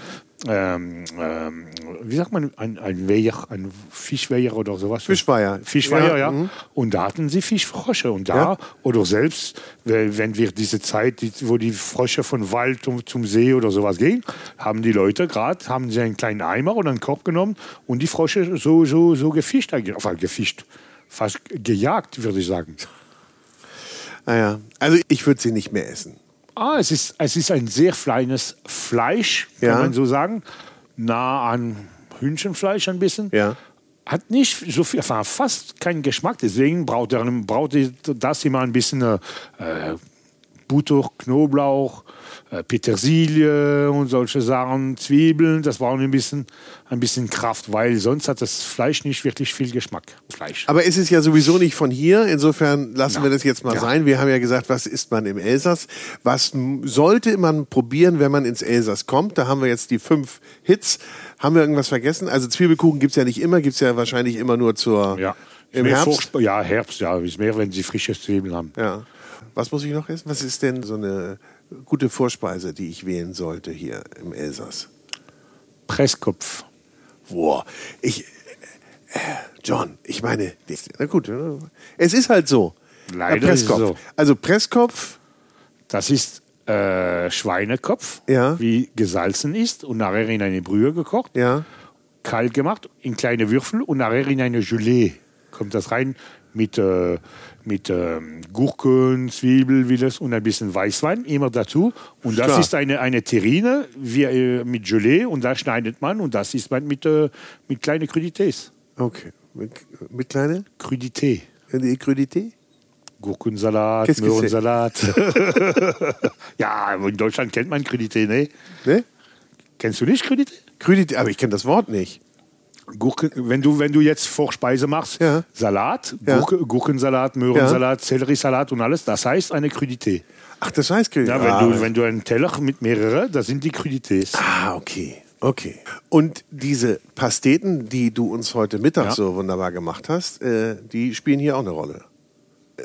ähm, ähm, wie sagt man, ein, ein Weiher, ein Fischweiher oder sowas. Fischweiher. Fischweiher, Ja, ja. mhm. Und da hatten sie Fischfrösche. Und da, Ja. oder selbst, wenn wir diese Zeit, wo die Frösche von Wald zum, See oder sowas gehen, haben die Leute gerade, haben sie einen kleinen Eimer oder einen Korb genommen und die Frösche so, so, so gefischt, enfin gefischt, fast gejagt, würde ich sagen. Naja, also ich würde sie nicht mehr essen. Ah, es ist, es ist ein sehr feines Fleisch, kann Ja. man so sagen. Nah an Hühnchenfleisch ein bisschen. Ja. Hat nicht so viel, fast keinen Geschmack. Deswegen braucht, er, braucht das immer ein bisschen äh, Butter, Knoblauch, Petersilie und solche Sachen, Zwiebeln. Das braucht ein bisschen, ein bisschen Kraft, weil sonst hat das Fleisch nicht wirklich viel Geschmack. Fleisch. Aber es ist ja sowieso nicht von hier. Insofern lassen Ja. wir das jetzt mal Ja. sein. Wir haben ja gesagt, was isst man im Elsass? Was sollte man probieren, wenn man ins Elsass kommt? Da haben wir jetzt die fünf Hits. Haben wir irgendwas vergessen? Also Zwiebelkuchen gibt es ja nicht immer, gibt es ja wahrscheinlich immer nur zur ja. im Mehr Herbst. Ja, Herbst, ja. Ist mehr, wenn sie frische Zwiebeln haben. Ja. Was muss ich noch essen? Was ist denn so eine gute Vorspeise, die ich wählen sollte hier im Elsass? Presskopf. Boah, ich. Äh, John, ich meine, na gut, äh, es ist halt so. Leider Ja, ist so. Also Presskopf, Das ist äh, Schweinekopf, Ja. wie gesalzen ist und nachher in eine Brühe gekocht, ja. kalt gemacht, in kleine Würfel und nachher in eine Gelee. Kommt das rein mit, äh, mit ähm, Gurken, Zwiebel, wie das und ein bisschen Weißwein immer dazu. Und das Klar. ist eine, eine Terrine wie, äh, mit Gelee und da schneidet man und das isst man mit, äh, mit kleinen Crudités. Okay. Mit, mit kleine? Crudité. Die Crudité? Gurkensalat? Möhrensalat. <laughs> ja, in Deutschland kennt man Crudité, ne? Ne? Kennst du nicht Crudité? Crudité, aber ich kenne das Wort nicht. Gurken, wenn, du, wenn du jetzt Vorspeise machst, Ja. Salat, Ja. Gurke, Gurkensalat, Möhrensalat, Selleriesalat und alles, das heißt eine Crudité. Ach, das heißt Crudité. Ja, wenn, ah, du, wenn du einen Teller mit mehreren, das sind die Crudités. ah, okay. Okay. Und diese Pasteten, die du uns heute Mittag Ja. so wunderbar gemacht hast, äh, die spielen hier auch eine Rolle.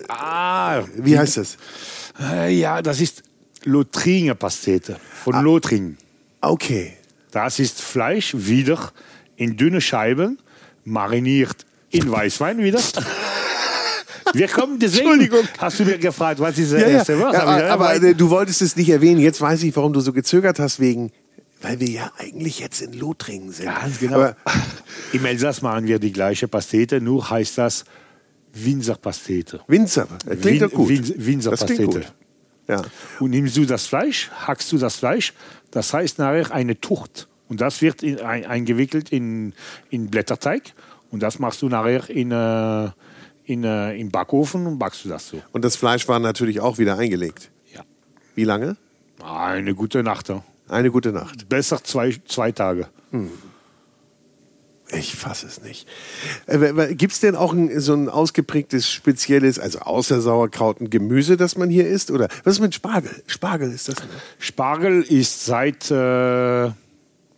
Ah, Wie heißt das? äh, ja, das ist Lothringer Pastete von Ah. Lothringen. Okay. Das ist Fleisch wieder in dünne Scheiben, mariniert in Weißwein wieder. Wir kommen deswegen. Entschuldigung. Hast du mir gefragt, was ist das Ja, erste Wort? ja aber weil- äh, du wolltest es nicht erwähnen. Jetzt weiß ich, warum du so gezögert hast, wegen, weil wir ja eigentlich jetzt in Lothringen sind. Ganz genau. Aber, <laughs> Im Elsass machen wir die gleiche Pastete, nur heißt das Winzerpastete. Winzer, das klingt Win- doch gut. Win- Winzer Pastete. gut. Ja. Und nimmst du das Fleisch, hackst du das Fleisch, das heißt nachher eine Tucht. Und das wird in, ein, eingewickelt in, in Blätterteig. Und das machst du nachher in, äh, in, äh, im Backofen und backst du das so. Und das Fleisch war natürlich auch wieder eingelegt. Ja. Wie lange? Eine gute Nacht. ja. Eine gute Nacht. Besser zwei, zwei Tage. Ich fasse es nicht. Äh, Gibt es denn auch ein, so ein ausgeprägtes, spezielles, also außer Sauerkraut, ein Gemüse, das man hier isst? Oder was ist mit Spargel? Spargel ist das. Ne? Spargel ist seit äh,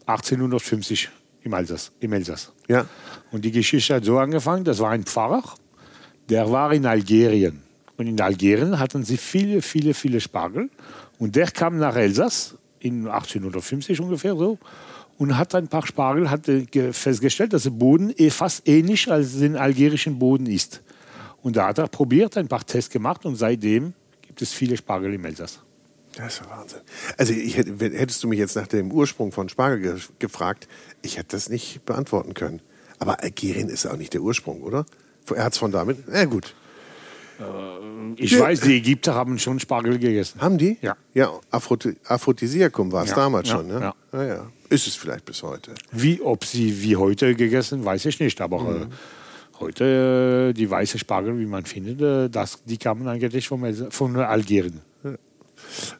1850 im Elsass. Im Elsass. Ja. Und die Geschichte hat so angefangen, das war ein Pfarrer, der war in Algerien. Und in Algerien hatten sie viele, viele, viele Spargel. Und der kam nach Elsass, in 1850 ungefähr so, und hat ein paar Spargel, hat äh, ge- festgestellt, dass der Boden eh fast ähnlich als den algerischen Boden ist. Und da hat er probiert, ein paar Tests gemacht und seitdem gibt es viele Spargel im Elsass. Das ist ja Wahnsinn. Also hätte, hättest du mich jetzt nach dem Ursprung von Spargel ge gefragt, ich hätte das nicht beantworten können. Aber Algerien ist auch nicht der Ursprung, oder? Er hat es von damit. Na gut. Ich Ja. weiß, die Ägypter haben schon Spargel gegessen. Haben die? Ja. Ja, Aphrodisi Aphrodisiakum war es Ja, damals ja, schon, ne? ja. Ja, ja. Ist es vielleicht bis heute. Wie, ob sie wie heute gegessen, weiß ich nicht. Aber Mhm. äh, heute äh, die weiße Spargel, wie man findet, äh, das, die kamen eigentlich Elsa- von Algerien.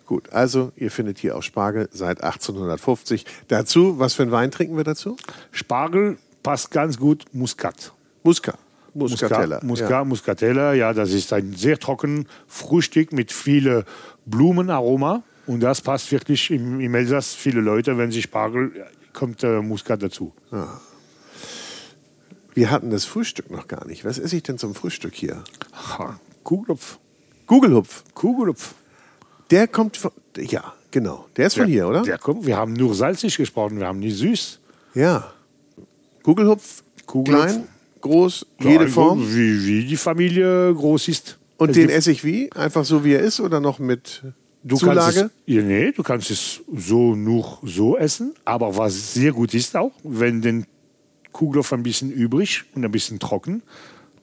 Gut, also ihr findet hier auch Spargel seit 1850. Dazu, was für einen Wein trinken wir dazu? Spargel passt ganz gut Muskat. Muscat. Muscatella. Muscat, Muscat, ja. Muscatella, ja, das ist ein sehr trocken Frühstück mit vielen Blumenaroma. Und das passt wirklich im, im Elsass. Viele Leute, wenn sie Spargel, kommt äh, Muskat dazu. Wir hatten das Frühstück noch gar nicht. Was esse ich denn zum Frühstück hier? Ha, Kuhklopf. Gugelhupf. Kugelhupf. Der kommt von. Ja, genau. Der ist von hier, oder? Der kommt, wir haben nur salzig gesprochen, wir haben nicht süß. Ja. Gugelhupf, Gugelhupf. klein, groß, jede Ja, Form. Wie, wie die Familie groß ist. Und Es den esse ich wie? Einfach so, wie er ist oder noch mit Du Zulage? Es, nee, du kannst es so nur so essen. Aber was sehr gut ist auch, wenn den Kugelhof ein bisschen übrig und ein bisschen trocken,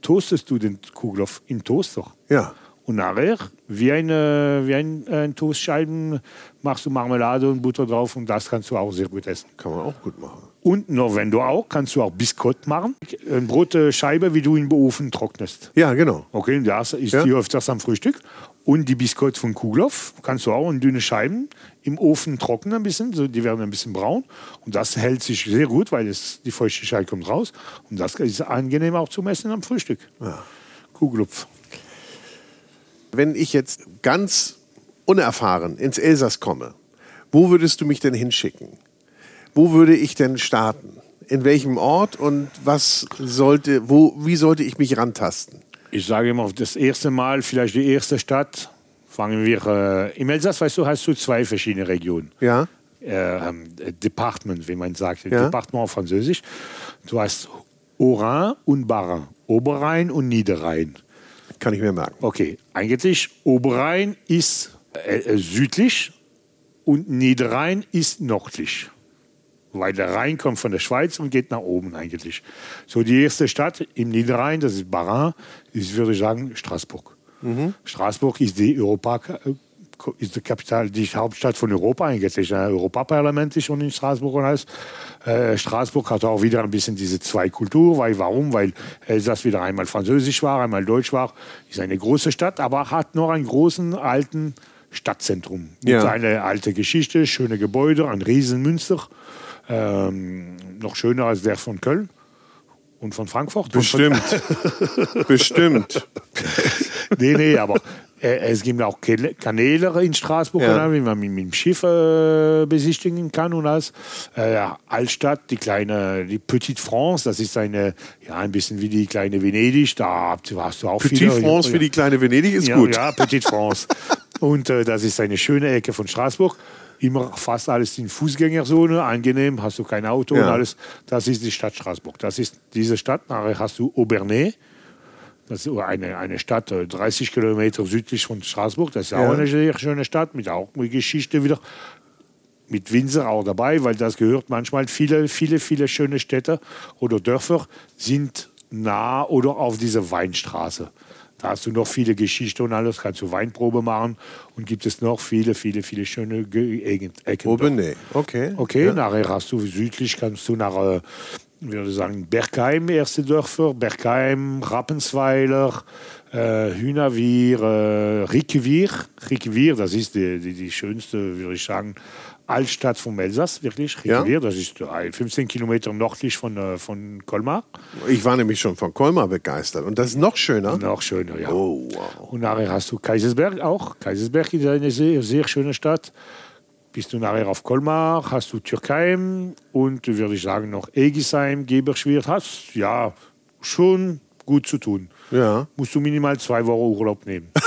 toastest du den Kugelhof im Toaster. Ja. Und nachher, wie, eine, wie ein, ein Toastscheiben, machst du Marmelade und Butter drauf und das kannst du auch sehr gut essen. Kann man auch gut machen. Und noch wenn du auch, kannst du auch Biskuit machen. Eine Brotscheibe, wie du in den Ofen trocknest. Ja, genau. Okay, das ist Ja. die öfters am Frühstück. Und die Biskuits von Kugelhoff kannst du auch in dünne Scheiben im Ofen trocknen ein bisschen, so, die werden ein bisschen braun. Und das hält sich sehr gut, weil es, die Feuchtigkeit kommt raus. Und das ist angenehm auch zum Essen am Frühstück. Kugelhupf. Wenn ich jetzt ganz unerfahren ins Elsass komme, wo würdest du mich denn hinschicken? Wo würde ich denn starten? In welchem Ort und was sollte, wo, wie sollte ich mich rantasten? Ich sage immer, das erste Mal, vielleicht die erste Stadt, fangen wir äh, im Elsass, weißt du, hast du zwei verschiedene Regionen. Ja? äh, ähm, Departement, wie man sagt, Ja. Departement auf Französisch. Du hast Haut-Rhin und Bas-Rhin, Oberrhein und Niederrhein. Kann ich mir merken. Okay, eigentlich Oberrhein ist äh, äh, südlich und Niederrhein ist nördlich. Weil der Rhein kommt von der Schweiz und geht nach oben eigentlich. So die erste Stadt im Niederrhein, das ist Bas-Rhin, ist, würde ich sagen, Straßburg. Straßburg ist die Europa, äh, ist die Kapital, die Hauptstadt von Europa eigentlich. Das Europaparlament ist schon in Straßburg und alles. Äh, Straßburg hat auch wieder ein bisschen diese zwei Kultur, weil warum? Weil Elsass wieder einmal französisch war, einmal deutsch war. Ist eine große Stadt, aber hat noch einen großen alten Stadtzentrum Ja. einer alten Geschichte, schöne Gebäude, ein Riesenmünster, ähm, noch schöner als der von Köln und von Frankfurt. Und von- Bestimmt. <laughs> Bestimmt. nee, nee, aber es gibt auch Kanäle in Straßburg, Ja. wie man mit, dem Schiff äh, besichtigen kann und alles. Äh, Altstadt, die kleine, die Petite France, das ist eine, ja, ein bisschen wie die kleine Venedig, da hast du auch Petit viele. France ja, für die kleine Venedig ist ja, gut. Ja, Petite France. <laughs> und äh, das ist eine schöne Ecke von Straßburg. Immer fast alles in Fußgängerzone, angenehm, hast du kein Auto und alles. Das ist die Stadt Straßburg. Das ist diese Stadt. Nachher hast du Aubernais. Das ist eine, eine Stadt, äh, 30 Kilometer südlich von Straßburg. Das ist Ja. auch eine sehr schöne Stadt, mit auch mit Geschichte wieder. Mit Winzer auch dabei, weil das gehört manchmal. Viele, viele, viele schöne Städte oder Dörfer sind nah oder auf dieser Weinstraße. Da hast du noch viele Geschichten und alles, kannst du Weinprobe machen und gibt es noch viele, viele, viele schöne Gegend- Ecken. dort. Aubenet. Okay. Okay, Ja. nachher hast du südlich, kannst du nach, äh, ich würde sagen, Bergheim, erste Dörfer, Bergheim, Rappensweiler, äh, Hühnerwier, äh, Rickewier. Rickewier, das ist die, die, die schönste, würde ich sagen, Altstadt vom Elsass, wirklich. Ja. Das ist äh, 15 Kilometer nördlich von, äh, von Colmar. Ich war nämlich schon von Colmar begeistert. Und das ist noch schöner. Noch schöner, ja. Oh, wow. Und nachher hast du Kaisersberg auch. Kaisersberg ist eine sehr, sehr schöne Stadt. Bist du nachher auf Colmar, hast du Türkheim und würde ich sagen noch Egisheim, Geberschwirth. Hast ja schon gut zu tun. Ja. Musst du minimal zwei Wochen Urlaub nehmen. <laughs>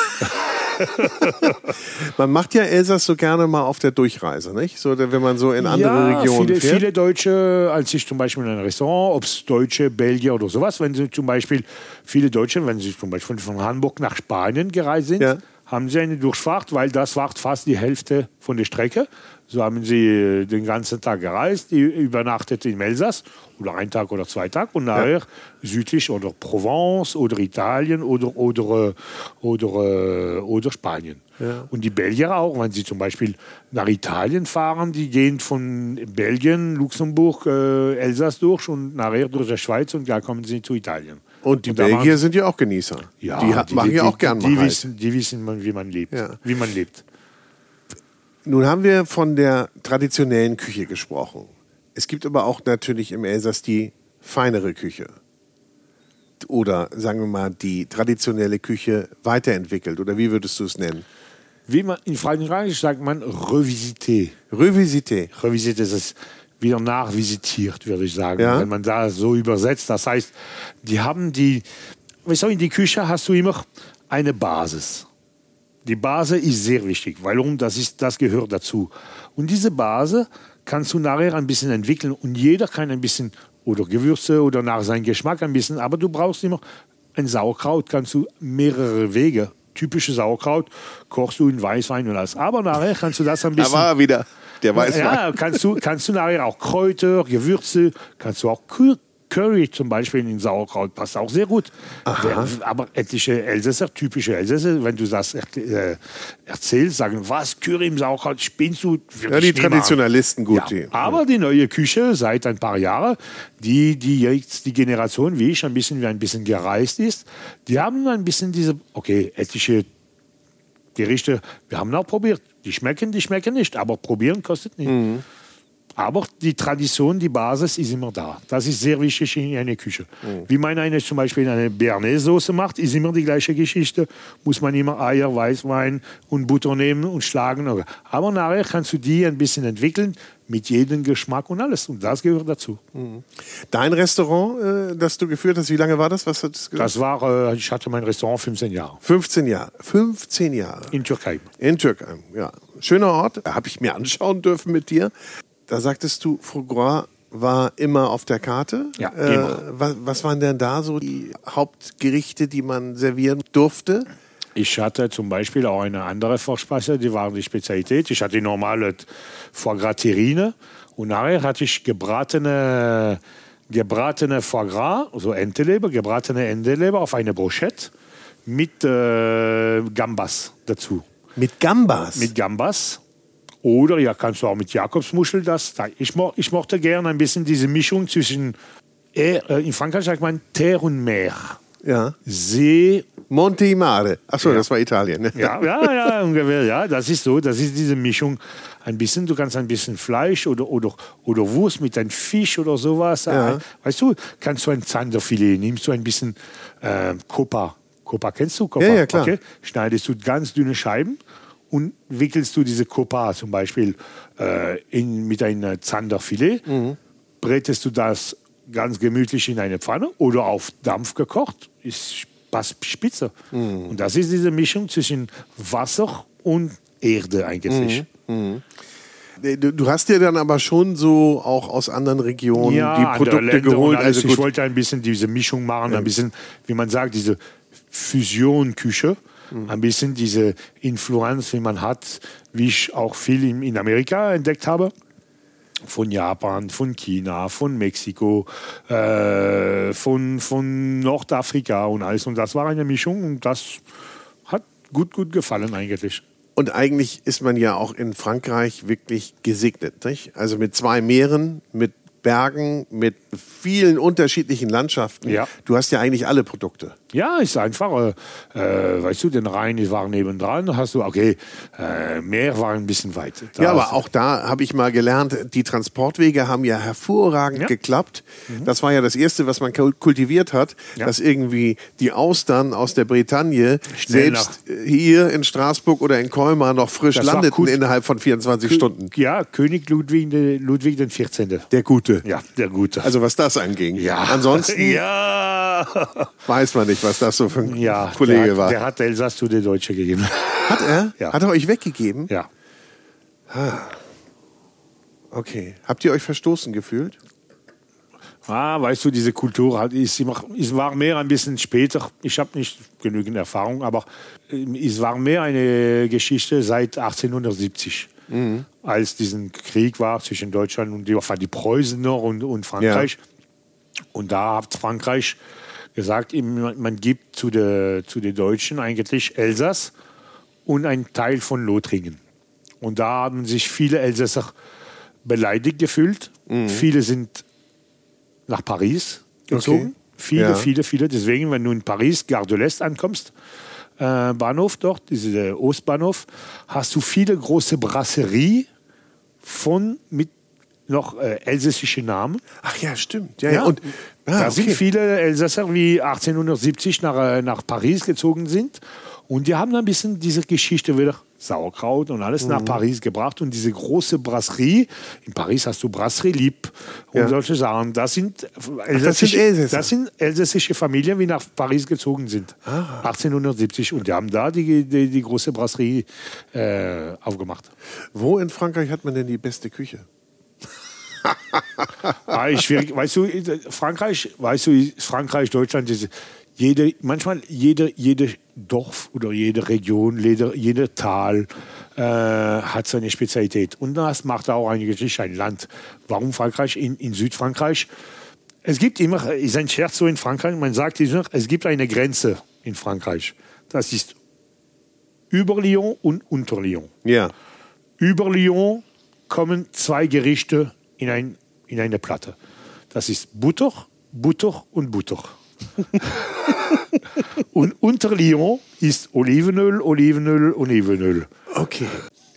Man macht ja Elsass so gerne mal auf der Durchreise, nicht? So, wenn man so in andere ja, Regionen viele, fährt. viele Deutsche, als ich zum Beispiel in einem Restaurant, ob es Deutsche, Belgier oder sowas, wenn sie zum Beispiel, viele Deutsche, wenn sie zum Beispiel von Hamburg nach Spanien gereist sind, Ja. Haben sie eine Durchfahrt, weil das war fast die Hälfte von der Strecke. So haben sie äh, den ganzen Tag gereist, übernachtet in Elsass oder einen Tag oder zwei Tage und nachher südlich oder Provence oder Italien oder, oder, oder, oder Spanien. Und die Belgier auch, wenn sie zum Beispiel nach Italien fahren, die gehen von Belgien, Luxemburg, äh, Elsass durch und nachher durch die Schweiz und da kommen sie zu Italien. Und die machen- Belgier sind ja auch Genießer. ja, die, ha- machen ja auch gern die mal halt. wissen, die wissen, man- wie man lebt. Ja. Wie man lebt. Nun haben wir von der traditionellen Küche gesprochen. Es gibt aber auch natürlich im Elsass die feinere Küche. Oder sagen wir mal, die traditionelle Küche weiterentwickelt. Oder wie würdest du es nennen? Wie man, in Frankreich sagt man revisité. Revisité. Revisité, das ist wieder nachvisitiert, würde ich sagen. Ja. Wenn man da so übersetzt. Das heißt, die haben die, weißt du, in die Küche hast du immer eine Basis. Die Base ist sehr wichtig. Warum? Das, ist, das gehört dazu. Und diese Base kannst du nachher ein bisschen entwickeln und jeder kann ein bisschen oder Gewürze oder nach seinem Geschmack ein bisschen, aber du brauchst immer ein Sauerkraut, kannst du mehrere Wege. Typische Sauerkraut kochst du in Weißwein und alles. Aber nachher kannst du das ein bisschen. Da war er wieder, der Weißwein. Ja, kannst du, kannst du nachher auch Kräuter, Gewürze, kannst du auch Curry zum Beispiel in Sauerkraut passt auch sehr gut. Der, aber etliche Elsässer, typische Elsässer, wenn du das äh, erzählst, sagen, was, Curry im Sauerkraut, spinnst du? ja, die Traditionalisten gut. Ja, aber die neue Küche seit ein paar Jahren, die, die jetzt die Generation wie ich ein bisschen wie ein bisschen gereist ist, die haben ein bisschen diese, okay, etliche Gerichte, wir haben auch probiert. Die schmecken, die schmecken nicht, aber probieren kostet nicht. Mhm. Aber die Tradition, die Basis ist immer da. Das ist sehr wichtig in einer Küche. Mhm. Wie man eine, zum Beispiel eine Bernaise-Soße macht, ist immer die gleiche Geschichte. Muss man immer Eier, Weißwein und Butter nehmen und schlagen. Aber nachher kannst du die ein bisschen entwickeln mit jedem Geschmack und alles. Und das gehört dazu. Mhm. Dein Restaurant, äh, das du geführt hast, wie lange war das? Was hat das, das war, äh, ich hatte mein Restaurant 15 Jahre. 15 Jahre. 15 Jahre. In Türkei. In Türkei, ja. Schöner Ort, habe ich mir anschauen dürfen mit dir. Da sagtest du, Foie Gras war immer auf der Karte. Ja, äh, was, was waren denn da so die Hauptgerichte, die man servieren durfte? Ich hatte zum Beispiel auch eine andere Vorspeise, die war die Spezialität. Ich hatte die normale Foie Gras Terrine und nachher hatte ich gebratene, gebratene Foie Gras, also Enteleber, gebratene Enteleber auf eine Brochette mit äh, Gambas dazu. Mit Gambas? Mit Gambas oder ja, kannst du auch mit Jakobsmuschel das. Ich, mo ich mochte gerne ein bisschen diese Mischung zwischen, äh, in Frankreich sagt man Terre und Meer. Ja. See. Monte Mare. Achso, ja. das war Italien. Ja, ja, <laughs> ja, ungefähr. Ja, das ist so. Das ist diese Mischung. Ein bisschen, du kannst ein bisschen Fleisch oder, oder, oder Wurst mit einem Fisch oder sowas. Ja. Weißt du, kannst du ein Zanderfilet, nimmst du ein bisschen äh, Copa. Copa kennst du? Copa? Ja, ja, klar. Okay. Schneidest du ganz dünne Scheiben und wickelst du diese Copa zum Beispiel äh, in, mit einem Zanderfilet, mhm. brätest du das ganz gemütlich in eine Pfanne oder auf Dampf gekocht, ist passt spitze. Mhm. Und das ist diese Mischung zwischen Wasser und Erde eigentlich. Mhm. mhm. Du hast dir dann aber schon so auch aus anderen Regionen ja, die Produkte geholt. Also ich wollte ein bisschen diese Mischung machen, ein bisschen, wie man sagt, diese Fusion-Küche. Mhm. Ein bisschen diese Influenz, die man hat, wie ich auch viel in, in Amerika entdeckt habe von Japan, von China, von Mexiko, äh, von, von Nordafrika und alles. Und das war eine Mischung und das hat gut, gut gefallen eigentlich. Und eigentlich ist man ja auch in Frankreich wirklich gesegnet, nicht? Also mit zwei Meeren, mit Bergen, mit vielen unterschiedlichen Landschaften. Ja. Du hast ja eigentlich alle Produkte. Ja, ist einfach, äh, weißt du, den Rhein war nebendran, hast du, okay, äh, Meer war ein bisschen weit. Da ja, aber auch da habe ich mal gelernt, die Transportwege haben ja hervorragend ja. geklappt. Mhm. Das war ja das Erste, was man kultiviert hat, ja. dass irgendwie die Austern aus der Bretagne Schnell selbst nach. hier in Straßburg oder in Colmar noch frisch das landeten innerhalb von 24 Kö Stunden. Ja, König Ludwig, Ludwig XIV. Der Gute. Ja, der Gute. Also was das anging. Ja. Ansonsten <laughs> ja. weiß man nicht, was das so für ein ja, Kollege der, war. Der hat Elsass zu den Deutschen gegeben. Hat er? Ja. Hat er euch weggegeben? Ja. Ah. Okay. Habt ihr euch verstoßen gefühlt? Ah, weißt du, diese Kultur hat, ist es war mehr ein bisschen später. Ich habe nicht genügend Erfahrung, aber äh, es war mehr eine Geschichte seit 1870, mhm. als diesen Krieg war zwischen Deutschland und die, die Preußener und, und Frankreich. Ja. Und da hat Frankreich gesagt, man gibt zu den zu der Deutschen eigentlich Elsass und einen Teil von Lothringen. Und da haben sich viele Elsässer beleidigt gefühlt. Mhm. Viele sind nach Paris gezogen. Okay. Viele, ja. viele, viele. Deswegen, wenn du in Paris, Gare de l'Est ankommst, äh, Bahnhof dort, dieser Ostbahnhof, hast du viele große Brasserie von mit noch äh, elsässische Namen. Ach ja, stimmt. Ja, ja. Und ah, da okay. sind viele Elsässer, wie 1870 nach, äh, nach Paris gezogen sind Und die haben ein bisschen diese Geschichte wieder Sauerkraut und alles nach Paris gebracht. Und diese große Brasserie, in Paris hast du Brasserie Lieb und Ja. solche Sachen. Das sind, Elsässer. das sind elsässische Familien, die nach Paris gezogen sind. 1870. Und die haben da die, die, die große Brasserie äh, aufgemacht. Wo in Frankreich hat man denn die beste Küche? Ah, ist schwierig. Weißt du, Frankreich, weißt du, Frankreich, Deutschland, diese, jede, manchmal jede, jede Dorf oder jede Region, jeder jede Tal äh, hat seine Spezialität. Und das macht auch eigentlich ein Land. Warum Frankreich? In, in Südfrankreich, es gibt immer, ist ein Scherz so in Frankreich, man sagt immer, es gibt eine Grenze in Frankreich. Das ist über Lyon und unter Lyon. Ja. Über Lyon kommen zwei Gerichte in, ein, in eine Platte. Das ist Butter, Butter und Butter. <laughs> und unter Lyon ist Olivenöl, Olivenöl, Olivenöl. Okay.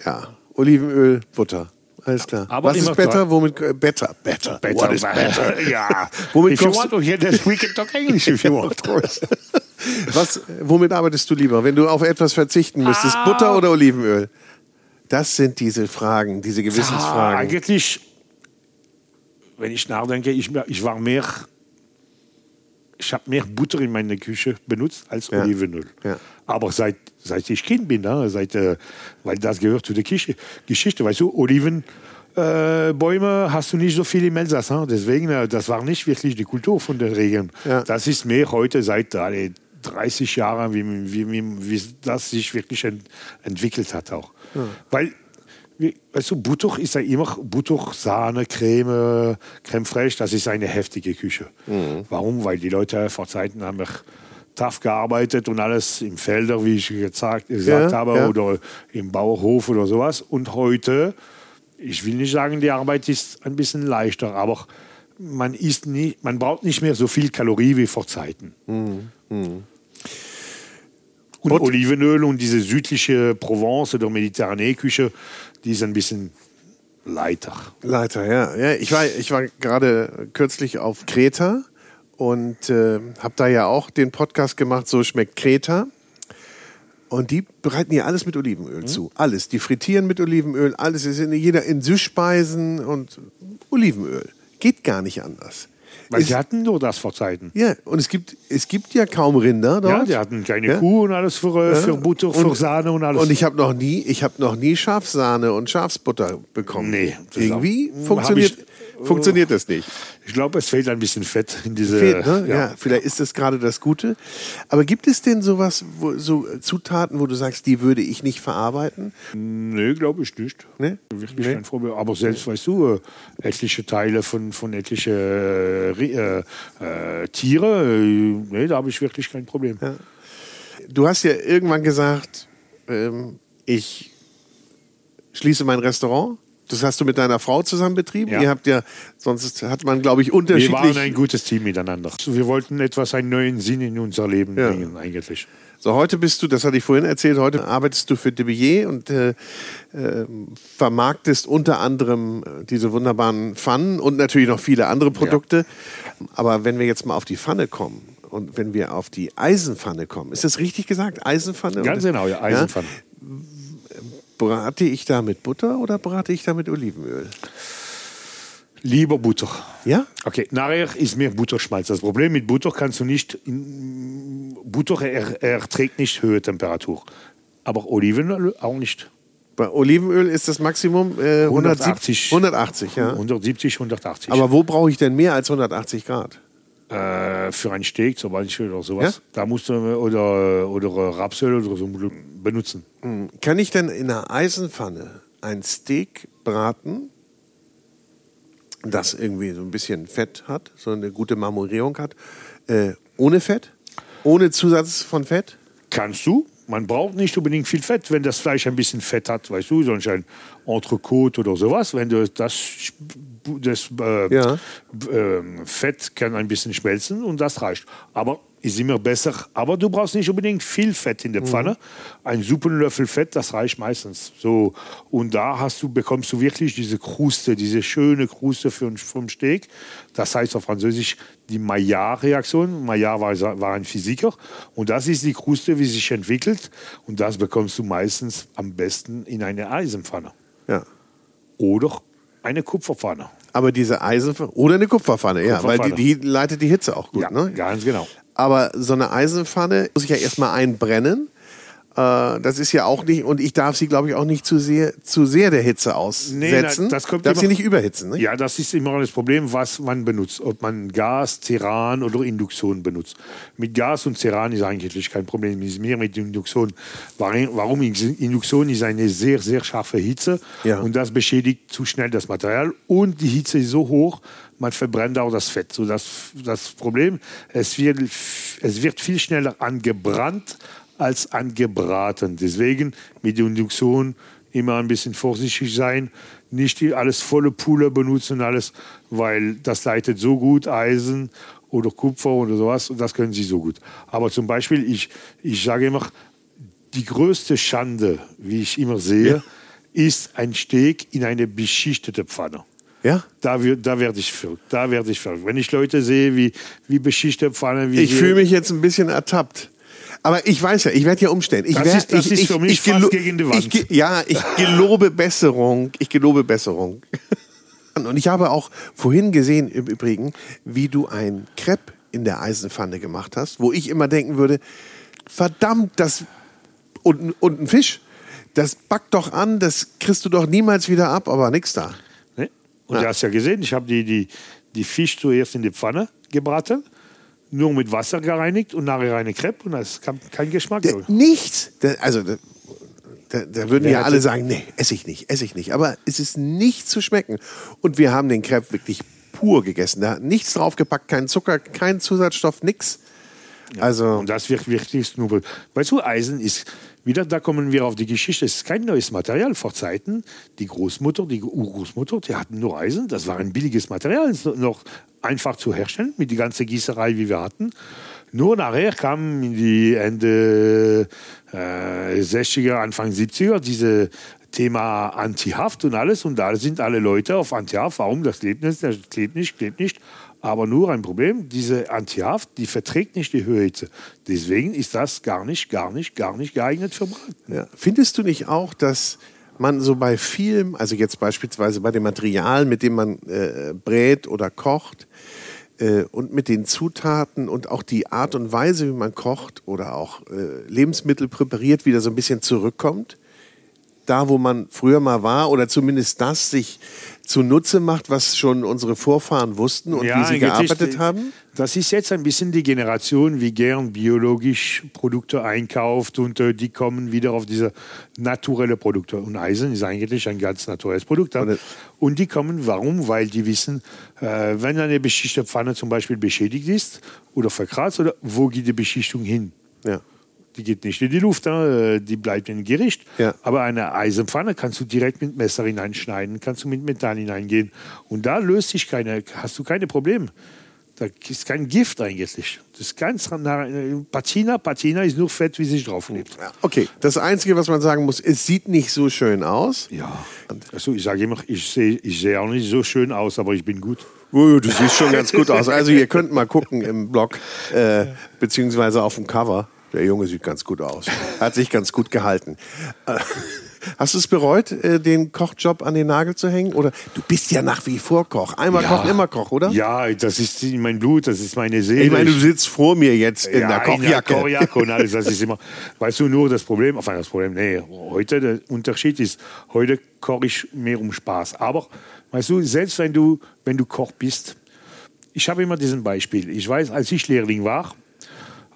Ja. Olivenöl, Butter. Alles klar. Aber Was ist better? Womit äh, better? Better. What is better? <laughs> Ja. <laughs> Womit if you want to hear this, we can talk English if you want. Was, womit arbeitest du lieber, wenn du auf etwas verzichten müsstest? Ah. Butter oder Olivenöl? Das sind diese Fragen, diese Ah, Gewissensfragen. eigentlich, wenn ich nachdenke, ich, ich war mehr, ich habe mehr Butter in meiner Küche benutzt als Ja. Olivenöl. Ja. Aber seit, seit ich Kind bin, ne, seit, äh, weil das gehört zu der Kische, Geschichte, weißt du, Oliven. Äh, Bäume hast du nicht so viel im Elsass. Ne? Deswegen, äh, das war nicht wirklich die Kultur von den Regeln. Ja. Das ist mehr heute seit alle 30 Jahren, wie, wie, wie, wie das sich wirklich ent, entwickelt hat auch. Weil weißt du, Butter ist ja immer Butter, Sahne, Creme, Creme fraiche, das ist eine heftige Küche. Warum? Weil die Leute vor Zeiten haben ja tough gearbeitet und alles im Felder, wie ich gesagt, gesagt Ja, habe, ja. oder im Bauerhof oder sowas. Und heute, ich will nicht sagen, die Arbeit ist ein bisschen leichter, aber man, isst nie, man braucht nicht mehr so viel Kalorie wie vor Zeiten. Und Und- Olivenöl und diese südliche Provence oder Mediterranee-Küche, die ist ein bisschen leiter. Leiter, ja. ja ich, war, ich war gerade kürzlich auf Kreta und äh, habe da ja auch den Podcast gemacht, so schmeckt Kreta. Und die bereiten hier alles mit Olivenöl zu. Alles. Die frittieren mit Olivenöl, alles ist in jeder in Süßspeisen und Olivenöl. Geht gar nicht anders. Weil Ist- die hatten nur das vor Zeiten. ja, und es gibt, es gibt ja kaum Rinder Ja, dort. die hatten keine Ja. Kuh und alles für, äh, für Butter, für Sahne und alles. Und ich habe noch nie, ich habe noch nie Schafsahne und Schafsbutter bekommen. Nee, irgendwie funktioniert, ich- funktioniert das nicht. ich glaube, es fehlt ein bisschen Fett in diese. Fehlt, ne? ja. vielleicht ist das gerade das Gute. Aber gibt es denn sowas, wo, so Zutaten, wo du sagst, die würde ich nicht verarbeiten? Nee, glaube ich nicht. Nee? Wirklich Nee. kein Problem. Aber selbst, weißt du, äh, etliche Teile von, von etliche äh, äh, äh, Tiere, äh, nee, da habe ich wirklich kein Problem. Du hast ja irgendwann gesagt, ähm, ich schließe mein Restaurant. Das hast du mit deiner Frau zusammen betrieben. Ja. Ihr habt ja, sonst hat man, glaube ich, Wir unterschiedlich. waren ein gutes Team miteinander. Wir wollten etwas, einen neuen Sinn in unser Leben Ja. bringen, eigentlich. So, heute bist du, das hatte ich vorhin erzählt, heute arbeitest du für Debillet und äh, äh, vermarktest unter anderem äh, diese wunderbaren Pfannen und natürlich noch viele andere Produkte. Aber wenn wir jetzt mal auf die Pfanne kommen und wenn wir auf die Eisenpfanne kommen, ist das richtig gesagt? Eisenpfanne? Ganz genau, ja, Eisenpfanne. Brate ich da mit Butter oder brate ich da mit Olivenöl? Lieber Butter. Ja? Okay, nachher ist mehr Butterschmalz. Das Problem mit Butter kannst du nicht, Butter er, erträgt nicht höhere Temperatur. Aber Olivenöl auch nicht. Bei Olivenöl ist das Maximum äh, 170, 180. 180, ja. 170, 180. Aber wo brauche ich denn mehr als 180 Grad? Äh, für ein Steak zum Beispiel oder sowas, Ja? da musst du oder, oder Rapsöl oder so benutzen. Kann ich denn in einer Eisenpfanne ein Steak braten, das irgendwie so ein bisschen Fett hat, so eine gute Marmorierung hat, äh, ohne Fett? Ohne Zusatz von Fett? Kannst du. Man braucht nicht unbedingt viel Fett, wenn das Fleisch ein bisschen Fett hat, weißt du, sonst ein Entrecote oder sowas. Wenn du das, das äh, Ja. ähm, Fett kann ein bisschen schmelzen und das reicht. Aber ist immer besser. Aber du brauchst nicht unbedingt viel Fett in der Pfanne. Mhm. Ein Suppenlöffel Fett, das reicht meistens. So. Und da hast du, bekommst du wirklich diese Kruste, diese schöne Kruste für, vom Steak. Das heißt auf Französisch die Maillard-Reaktion. Maillard war, war ein Physiker. Und das ist die Kruste, wie sie sich entwickelt. Und das bekommst du meistens am besten in eine Eisenpfanne. Ja. Oder eine Kupferpfanne. Aber diese Eisenpfanne oder eine Kupferpfanne, Kupferpfanne. ja, weil die, die, leitet die Hitze auch gut. Ja, ne? ganz genau. Aber so eine Eisenpfanne muss ich ja erstmal einbrennen. Äh, das ist ja auch nicht, und ich darf sie, glaube ich, auch nicht zu sehr, zu sehr der Hitze aussetzen. Nee, das kommt darf immer, sie nicht überhitzen. Ne? Ja, das ist immer das Problem, was man benutzt. Ob man Gas, Ceran oder Induktion benutzt. Mit Gas und Ceran ist eigentlich kein Problem. Es ist mehr mit Induktion. Warum? Induktion ist eine sehr, sehr scharfe Hitze ja. und das beschädigt zu schnell das Material und die Hitze ist so hoch, man verbrennt auch das Fett. So das, das Problem, es wird, es wird viel schneller angebrannt als angebraten. Deswegen mit der Induktion immer ein bisschen vorsichtig sein, nicht alles volle Pulle benutzen, alles, weil das leitet so gut Eisen oder Kupfer oder sowas und das können sie so gut. Aber zum Beispiel, ich, ich sage immer, die größte Schande, wie ich immer sehe, ja. ist ein Steak in eine beschichtete Pfanne. Ja? Da, da werde ich verrückt. Da werde ich verrückt. Wenn ich Leute sehe, wie, wie beschichtete Pfanne. Wie ich fühle mich jetzt ein bisschen ertappt. Aber ich weiß ja, ich werde ja umstellen. Ich das werd, ist, das ich, ist ich, für mich ich, fast gegen die Wand. Ich, ja, ich gelobe Besserung. Ich gelobe Besserung. <laughs> Und ich habe auch vorhin gesehen, im Übrigen, wie du ein Crepe in der Eisenpfanne gemacht hast, wo ich immer denken würde, verdammt, das und, und ein Fisch, das backt doch an, das kriegst du doch niemals wieder ab, aber nichts da. Nee. Und ja. du hast ja gesehen, ich habe die, die, die Fisch zuerst in die Pfanne gebraten nur mit Wasser gereinigt und nachher eine Crepe und da ist kein Geschmack. Der, nichts. Der, also da, da, würden ja alle sagen, nee, esse ich nicht, esse ich nicht. Aber es ist nicht zu schmecken. Und wir haben den Crepe wirklich pur gegessen. Da hat nichts draufgepackt, kein Zucker, kein Zusatzstoff, nichts. Ja. Also und das wird wirklich nur. Weißt du, Eisen ist wieder, da kommen wir auf die Geschichte. Es ist kein neues Material. Vor Zeiten, die Großmutter, die Urgroßmutter, die hatten nur Eisen. Das war ein billiges Material, noch einfach zu herstellen mit der ganzen Gießerei, wie wir hatten. Nur nachher kam in die Ende äh, 60er, Anfang 70er diese Thema Antihaft und alles. Und da sind alle Leute auf Antihaft. Warum? Das klebt nicht, das klebt nicht, klebt nicht. Aber nur ein Problem, diese Antihaft, die verträgt nicht die Höhehitze. Deswegen ist das gar nicht, gar nicht, gar nicht geeignet für Braten. Ja. Findest du nicht auch, dass man so bei Film, also jetzt beispielsweise bei dem Material, mit dem man äh, brät oder kocht, äh, und mit den Zutaten und auch die Art und Weise, wie man kocht oder auch äh, Lebensmittel präpariert, wieder so ein bisschen zurückkommt? Da, wo man früher mal war, oder zumindest das sich zunutze macht, was schon unsere Vorfahren wussten und ja, wie sie gearbeitet haben? Das ist jetzt ein bisschen die Generation, wie gern biologisch Produkte einkauft und äh, die kommen wieder auf diese naturelle Produkte. Und Eisen ist eigentlich ein ganz naturelles Produkt. Und, und die kommen, warum? Weil die wissen, äh, wenn eine beschichtete Pfanne zum Beispiel beschädigt ist oder verkratzt, oder wo geht die Beschichtung hin? Ja die geht nicht in die Luft, ne? die bleibt im Gericht. Ja. Aber eine Eisenpfanne kannst du direkt mit Messer hineinschneiden, kannst du mit Metall hineingehen. Und da löst sich keine, hast du keine Probleme. Da ist kein Gift eigentlich. Das ist ganz Patina. Patina ist nur Fett, wie sich drauflebt. Okay, das Einzige, was man sagen muss, es sieht nicht so schön aus. Ja. Also ich sage immer, ich sehe ich seh auch nicht so schön aus, aber ich bin gut. du siehst schon ganz gut aus. Also ihr könnt mal gucken im Blog, äh, beziehungsweise auf dem Cover. Der Junge sieht ganz gut aus. Hat sich ganz gut gehalten. Äh, hast du es bereut, äh, den Kochjob an den Nagel zu hängen? Oder du bist ja nach wie vor Koch. Einmal ja. Koch, immer Koch, oder? Ja, das ist mein Blut, das ist meine Seele. Ich meine, du sitzt vor mir jetzt in ja, der Kochjacke. In der Kochjacke und alles. Das ist immer, <laughs> weißt du, nur das Problem, auf das Problem, nee, heute, der Unterschied ist, heute koche ich mehr um Spaß. Aber, weißt du, selbst wenn du, wenn du Koch bist, ich habe immer diesen Beispiel. Ich weiß, als ich Lehrling war,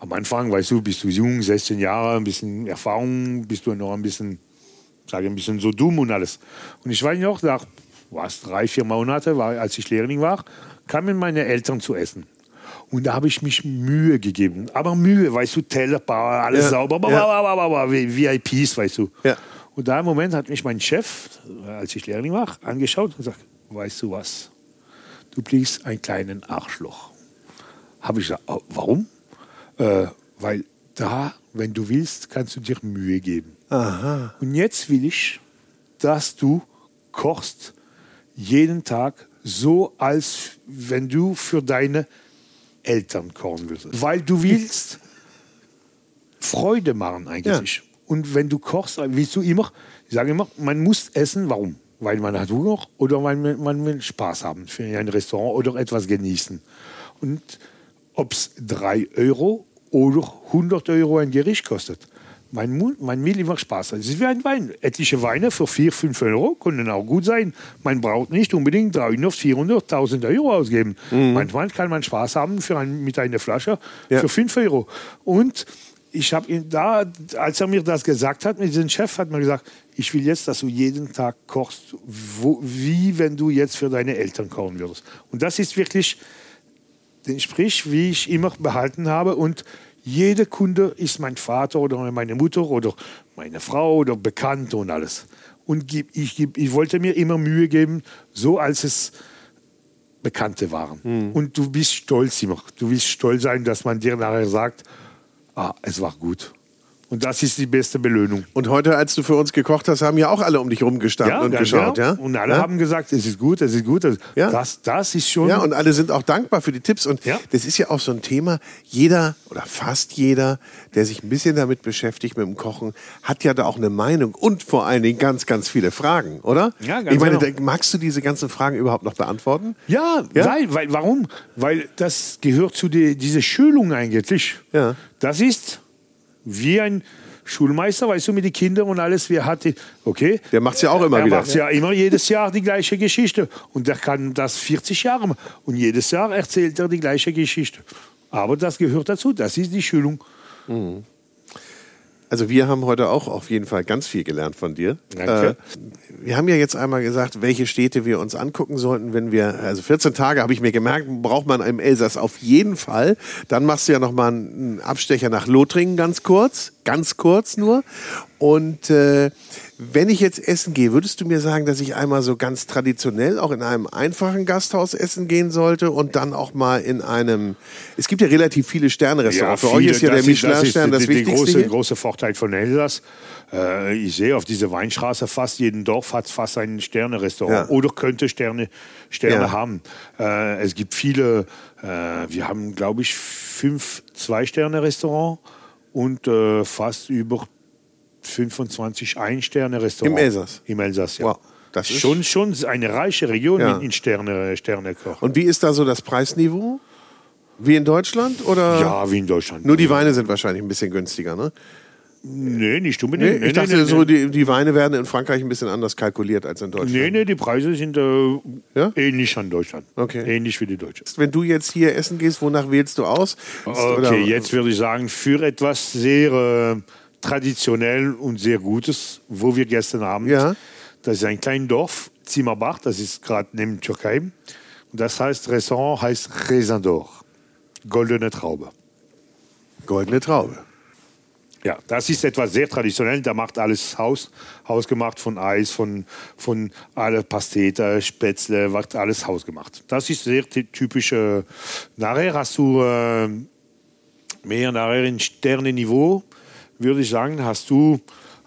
am Anfang, weißt du, bist du jung, 16 Jahre, ein bisschen Erfahrung, bist du noch ein bisschen, sage ein bisschen so dumm und alles. Und ich weiß noch, nach was, drei, vier Monate, war, als ich Lehrling war, kamen meine Eltern zu essen. Und da habe ich mich Mühe gegeben. Aber Mühe, weißt du, Teller, alles ja, sauber, ja. VIPs, weißt du. Ja. Und da im Moment hat mich mein Chef, als ich Lehrling war, angeschaut und gesagt, weißt du was, du bist ein kleinen Arschloch. Habe ich gesagt, warum? Äh, weil da, wenn du willst, kannst du dir Mühe geben. Aha. Und jetzt will ich, dass du kochst jeden Tag so, als wenn du für deine Eltern kochen würdest. Weil du willst <laughs> Freude machen eigentlich. Und wenn du kochst, willst du immer, ich sage immer, man muss essen. Warum? Weil man hat Hunger oder weil man, man will Spaß haben für ein Restaurant oder etwas genießen. Und ob es 3 Euro oder 100 Euro ein Gericht kostet. Man, mu- man will immer Spaß. Es ist wie ein Wein. Etliche Weine für 4, 5 Euro können auch gut sein. Man braucht nicht unbedingt 300, 400, 1000 Euro ausgeben. Manchmal kann man Spaß haben für ein, mit einer Flasche Ja. für 5 Euro. Und ich habe ihn da, als er mir das gesagt hat, mit diesem Chef, hat mir gesagt, ich will jetzt, dass du jeden Tag kochst, wo, wie wenn du jetzt für deine Eltern kochen würdest. Und das ist wirklich den Sprich, wie ich immer behalten habe. Und jeder Kunde ist mein Vater oder meine Mutter oder meine Frau oder Bekannte und alles. Und ich, gib- ich wollte mir immer Mühe geben, so als es Bekannte waren. Und du bist stolz immer. Du willst stolz sein, dass man dir nachher sagt, ah, es war gut. Und das ist die beste Belohnung. Und heute, als du für uns gekocht hast, haben ja auch alle um dich rumgestanden und ganz geschaut, genau. ja? Und alle ja? haben gesagt, es ist gut, es ist gut. Ja. Das, das ist schon. Ja, und alle sind auch dankbar für die Tipps. Und Ja. das ist ja auch so ein Thema. Jeder oder fast jeder, der sich ein bisschen damit beschäftigt mit dem Kochen, hat ja da auch eine Meinung und vor allen Dingen ganz, ganz viele Fragen, oder? Ja, ganz ich meine, genau. magst du diese ganzen Fragen überhaupt noch beantworten? Ja, Ja? Weil, weil, warum? Weil das gehört zu die, dieser Schulung eigentlich. Ja. Das ist wie ein Schulmeister, weißt du, mit den Kindern und alles, wie er hatte, okay. Der macht's ja auch immer er wieder. macht ja immer jedes Jahr die gleiche Geschichte. Und der kann das 40 Jahre machen. Und jedes Jahr erzählt er die gleiche Geschichte. Aber das gehört dazu, das ist die Schulung. Also wir haben heute auch auf jeden Fall ganz viel gelernt von dir. Danke. Äh, wir haben ja jetzt einmal gesagt, welche Städte wir uns angucken sollten, wenn wir, also 14 Tage habe ich mir gemerkt, braucht man im Elsass auf jeden Fall. Dann machst du ja noch mal einen Abstecher nach Lothringen ganz kurz, ganz kurz nur. Und äh, wenn ich jetzt essen gehe, würdest du mir sagen, dass ich einmal so ganz traditionell auch in einem einfachen Gasthaus essen gehen sollte und dann auch mal in einem, es gibt ja relativ viele Sterne-Restaurants. Für euch viele, ist ja der das Michelin-Stern das, ist die- die Wichtigste große, hier. große Vorteil von Elsass. Äh, ich sehe auf dieser Weinstraße fast jeden Dorf hat fast ein Sterne-Restaurant Ja. oder könnte Sterne, Sterne Ja. haben. Äh, es gibt viele, äh, wir haben glaube ich fünf Zwei-Sterne-Restaurants und äh, fast über 25 Ein-Sterne-Restaurants. Im Elsass? Im Elsass, ja. Wow, das ist- schon, schon eine reiche Region Ja. in, Sterne, Sternekoch. Und wie ist da so das Preisniveau? Wie in Deutschland? Oder? Ja, wie in Deutschland. Nur die Weine sind wahrscheinlich ein bisschen günstiger, ne? Nee, nicht unbedingt. ich Nee, nee, dachte, nee, so die, die Weine werden in Frankreich ein bisschen anders kalkuliert als in Deutschland. Nee, nee, die Preise sind äh, Ja? ähnlich an Deutschland. Okay. Ähnlich wie die Deutschen. Wenn du jetzt hier essen gehst, wonach wählst du aus? Oder- Okay, jetzt würde ich sagen, für etwas sehr äh, traditionell und sehr Gutes, wo wir gestern Abend, Ja. das ist ein kleines Dorf, Zimmerbach, das ist gerade neben Türkei. Und das heißt, Restaurant heißt Raisin d'Or, goldene Traube. Goldene Traube. Ja, das ist etwas sehr traditionell. Da macht alles Haus, hausgemacht von Eis, von, von alle Pastete, Spätzle, wird alles hausgemacht. Das ist sehr ty- typisch. Nachher hast du äh, mehr nachher in Sternenniveau, würde ich sagen, hast du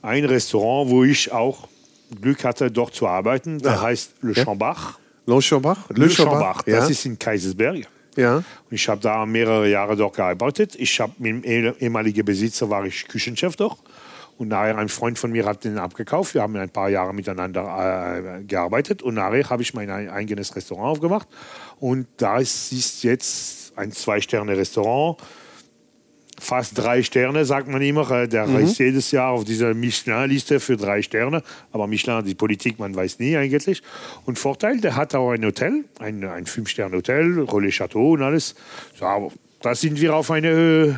ein Restaurant, wo ich auch Glück hatte, dort zu arbeiten. Der Ah. heißt Le Ja. Chambach. Longchambach? Le Chambach, ja. das ist in Kaisersberg. ja. Und ich habe da mehrere Jahre dort gearbeitet. Ich habe mit dem eh- ehemaligen Besitzer war ich Küchenchef dort. Und nachher ein Freund von mir hat den abgekauft. Wir haben ein paar Jahre miteinander äh, gearbeitet. Und nachher habe ich mein ein- eigenes Restaurant aufgemacht. Und da ist, ist jetzt ein Zwei-Sterne-Restaurant. Fast drei Sterne, sagt man immer. Äh, Der ist jedes Jahr auf dieser Michelin-Liste für drei Sterne. Aber Michelin, die Politik, man weiß nie eigentlich. Und Vorteil, der hat auch ein Hotel, ein, ein Fünf-Sterne-Hotel, Relais Chateau und alles. So, da sind wir auf eine äh,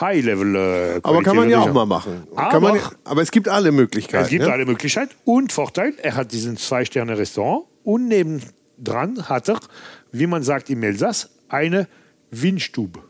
High-Level. Äh, Aber kann man ja auch mal machen. Aber- man aber es gibt alle Möglichkeiten. Es gibt ne? alle Möglichkeiten. Und Vorteil, er hat diesen Zwei-Sterne-Restaurant und nebendran hat er, wie man sagt im Elsass, eine Windstube.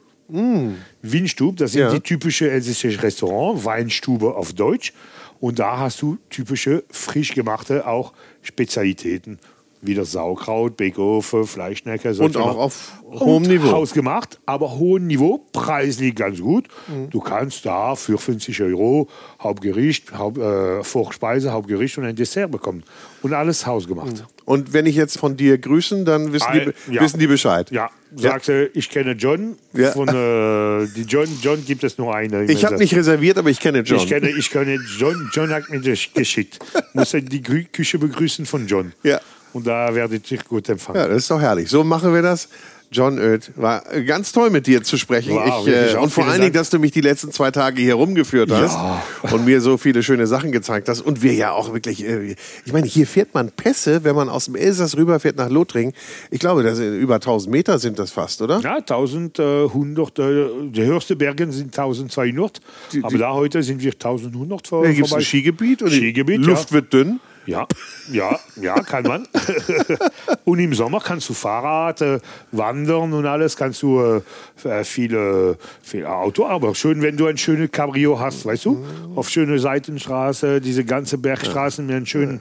Windstube, das sind Ja. die typische elsässische Restaurant, Weinstube auf Deutsch. Und da hast du typische frisch gemachte auch Spezialitäten. Wieder Sauerkraut, Backofen, Fleischnecke. Und auch auf hohem Niveau. Hausgemacht, aber hohem Niveau, preislich ganz gut. Mhm. Du kannst da für 50 Euro Hauptgericht, Haupt, äh, Vorspeise, Hauptgericht und ein Dessert bekommen. Und alles hausgemacht. Mhm. Und wenn ich jetzt von dir grüßen, dann wissen, Ein, die, ja. wissen die Bescheid. Ja, sagst du, ich kenne John. Ja. Von, äh, die John, John gibt es nur eine. Ich habe nicht reserviert, aber ich kenne John. Ich kenne, ich kenne John. John hat mir das geschickt. <laughs> Muss die Küche begrüßen von John. Ja. Und da werde ich dich gut empfangen. Ja, das ist doch herrlich. So machen wir das. John Oeth, war ganz toll mit dir zu sprechen. Wow, ich, äh, und vor allen Dingen, dass du mich die letzten zwei Tage hier rumgeführt hast ja. und mir so viele schöne Sachen gezeigt hast. Und wir ja auch wirklich, äh, ich meine, hier fährt man Pässe, wenn man aus dem Elsass rüberfährt nach Lothringen. Ich glaube, das über 1000 Meter sind das fast, oder? Ja, 1100. Äh, die höchsten Berge sind 1200. Die, die, aber da heute sind wir 1100 vor, da gibt ein Skigebiet und Skigebiet, Luft ja. wird dünn. Ja, ja, ja, kann man. <laughs> und im Sommer kannst du Fahrrad, äh, wandern und alles, kannst du äh, äh viele, viele Auto, aber schön, wenn du ein schönes Cabrio hast, weißt du? Auf schöne Seitenstraße, diese ganze Bergstraßen mit einem schönen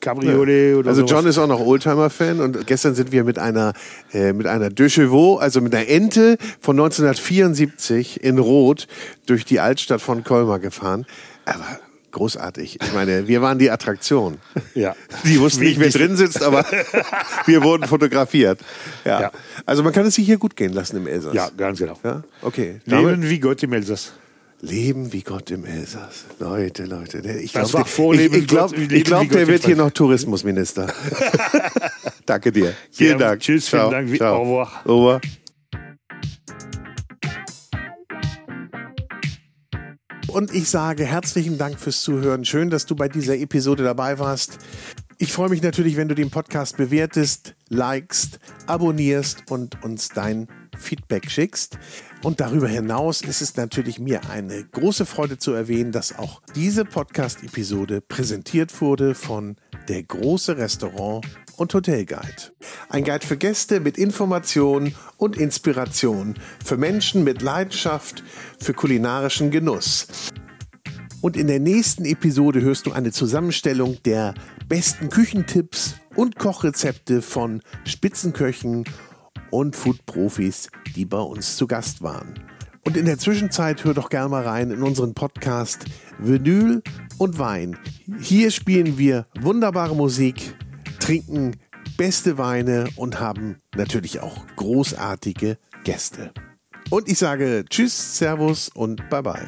Cabriolet oder Also John ist auch noch Oldtimer-Fan und gestern sind wir mit einer äh, mit einer De Chevaux, also mit einer Ente von 1974 in Rot durch die Altstadt von Colmar gefahren. Aber großartig. Ich meine, wir waren die Attraktion. Ja. Die wussten nicht, wer drin sitzt, aber <laughs> wir wurden fotografiert. Ja. ja. Also man kann es sich hier gut gehen lassen im Elsass. Ja, ganz genau. Ja? Okay. Leben wie Gott im Elsass. Leben wie Gott im Elsass. Leute, Leute. Ich glaube, ich, ich glaub, ich glaub, der wird hier noch Tourismusminister. <laughs> Danke dir. Vielen Dank. Tschüss, Ciao. vielen Dank. Ciao. Au revoir. Au revoir. Und ich sage herzlichen Dank fürs Zuhören. Schön, dass du bei dieser Episode dabei warst. Ich freue mich natürlich, wenn du den Podcast bewertest, likest, abonnierst und uns dein Feedback schickst. Und darüber hinaus ist es natürlich mir eine große Freude zu erwähnen, dass auch diese Podcast-Episode präsentiert wurde von Der große Restaurant und Hotelguide. Ein Guide für Gäste mit Information und Inspiration, für Menschen mit Leidenschaft für kulinarischen Genuss. Und in der nächsten Episode hörst du eine Zusammenstellung der besten Küchentipps und Kochrezepte von Spitzenköchen und Foodprofis, die bei uns zu Gast waren. Und in der Zwischenzeit hör doch gerne mal rein in unseren Podcast Vinyl und Wein. Hier spielen wir wunderbare Musik trinken beste Weine und haben natürlich auch großartige Gäste. Und ich sage Tschüss, Servus und Bye bye.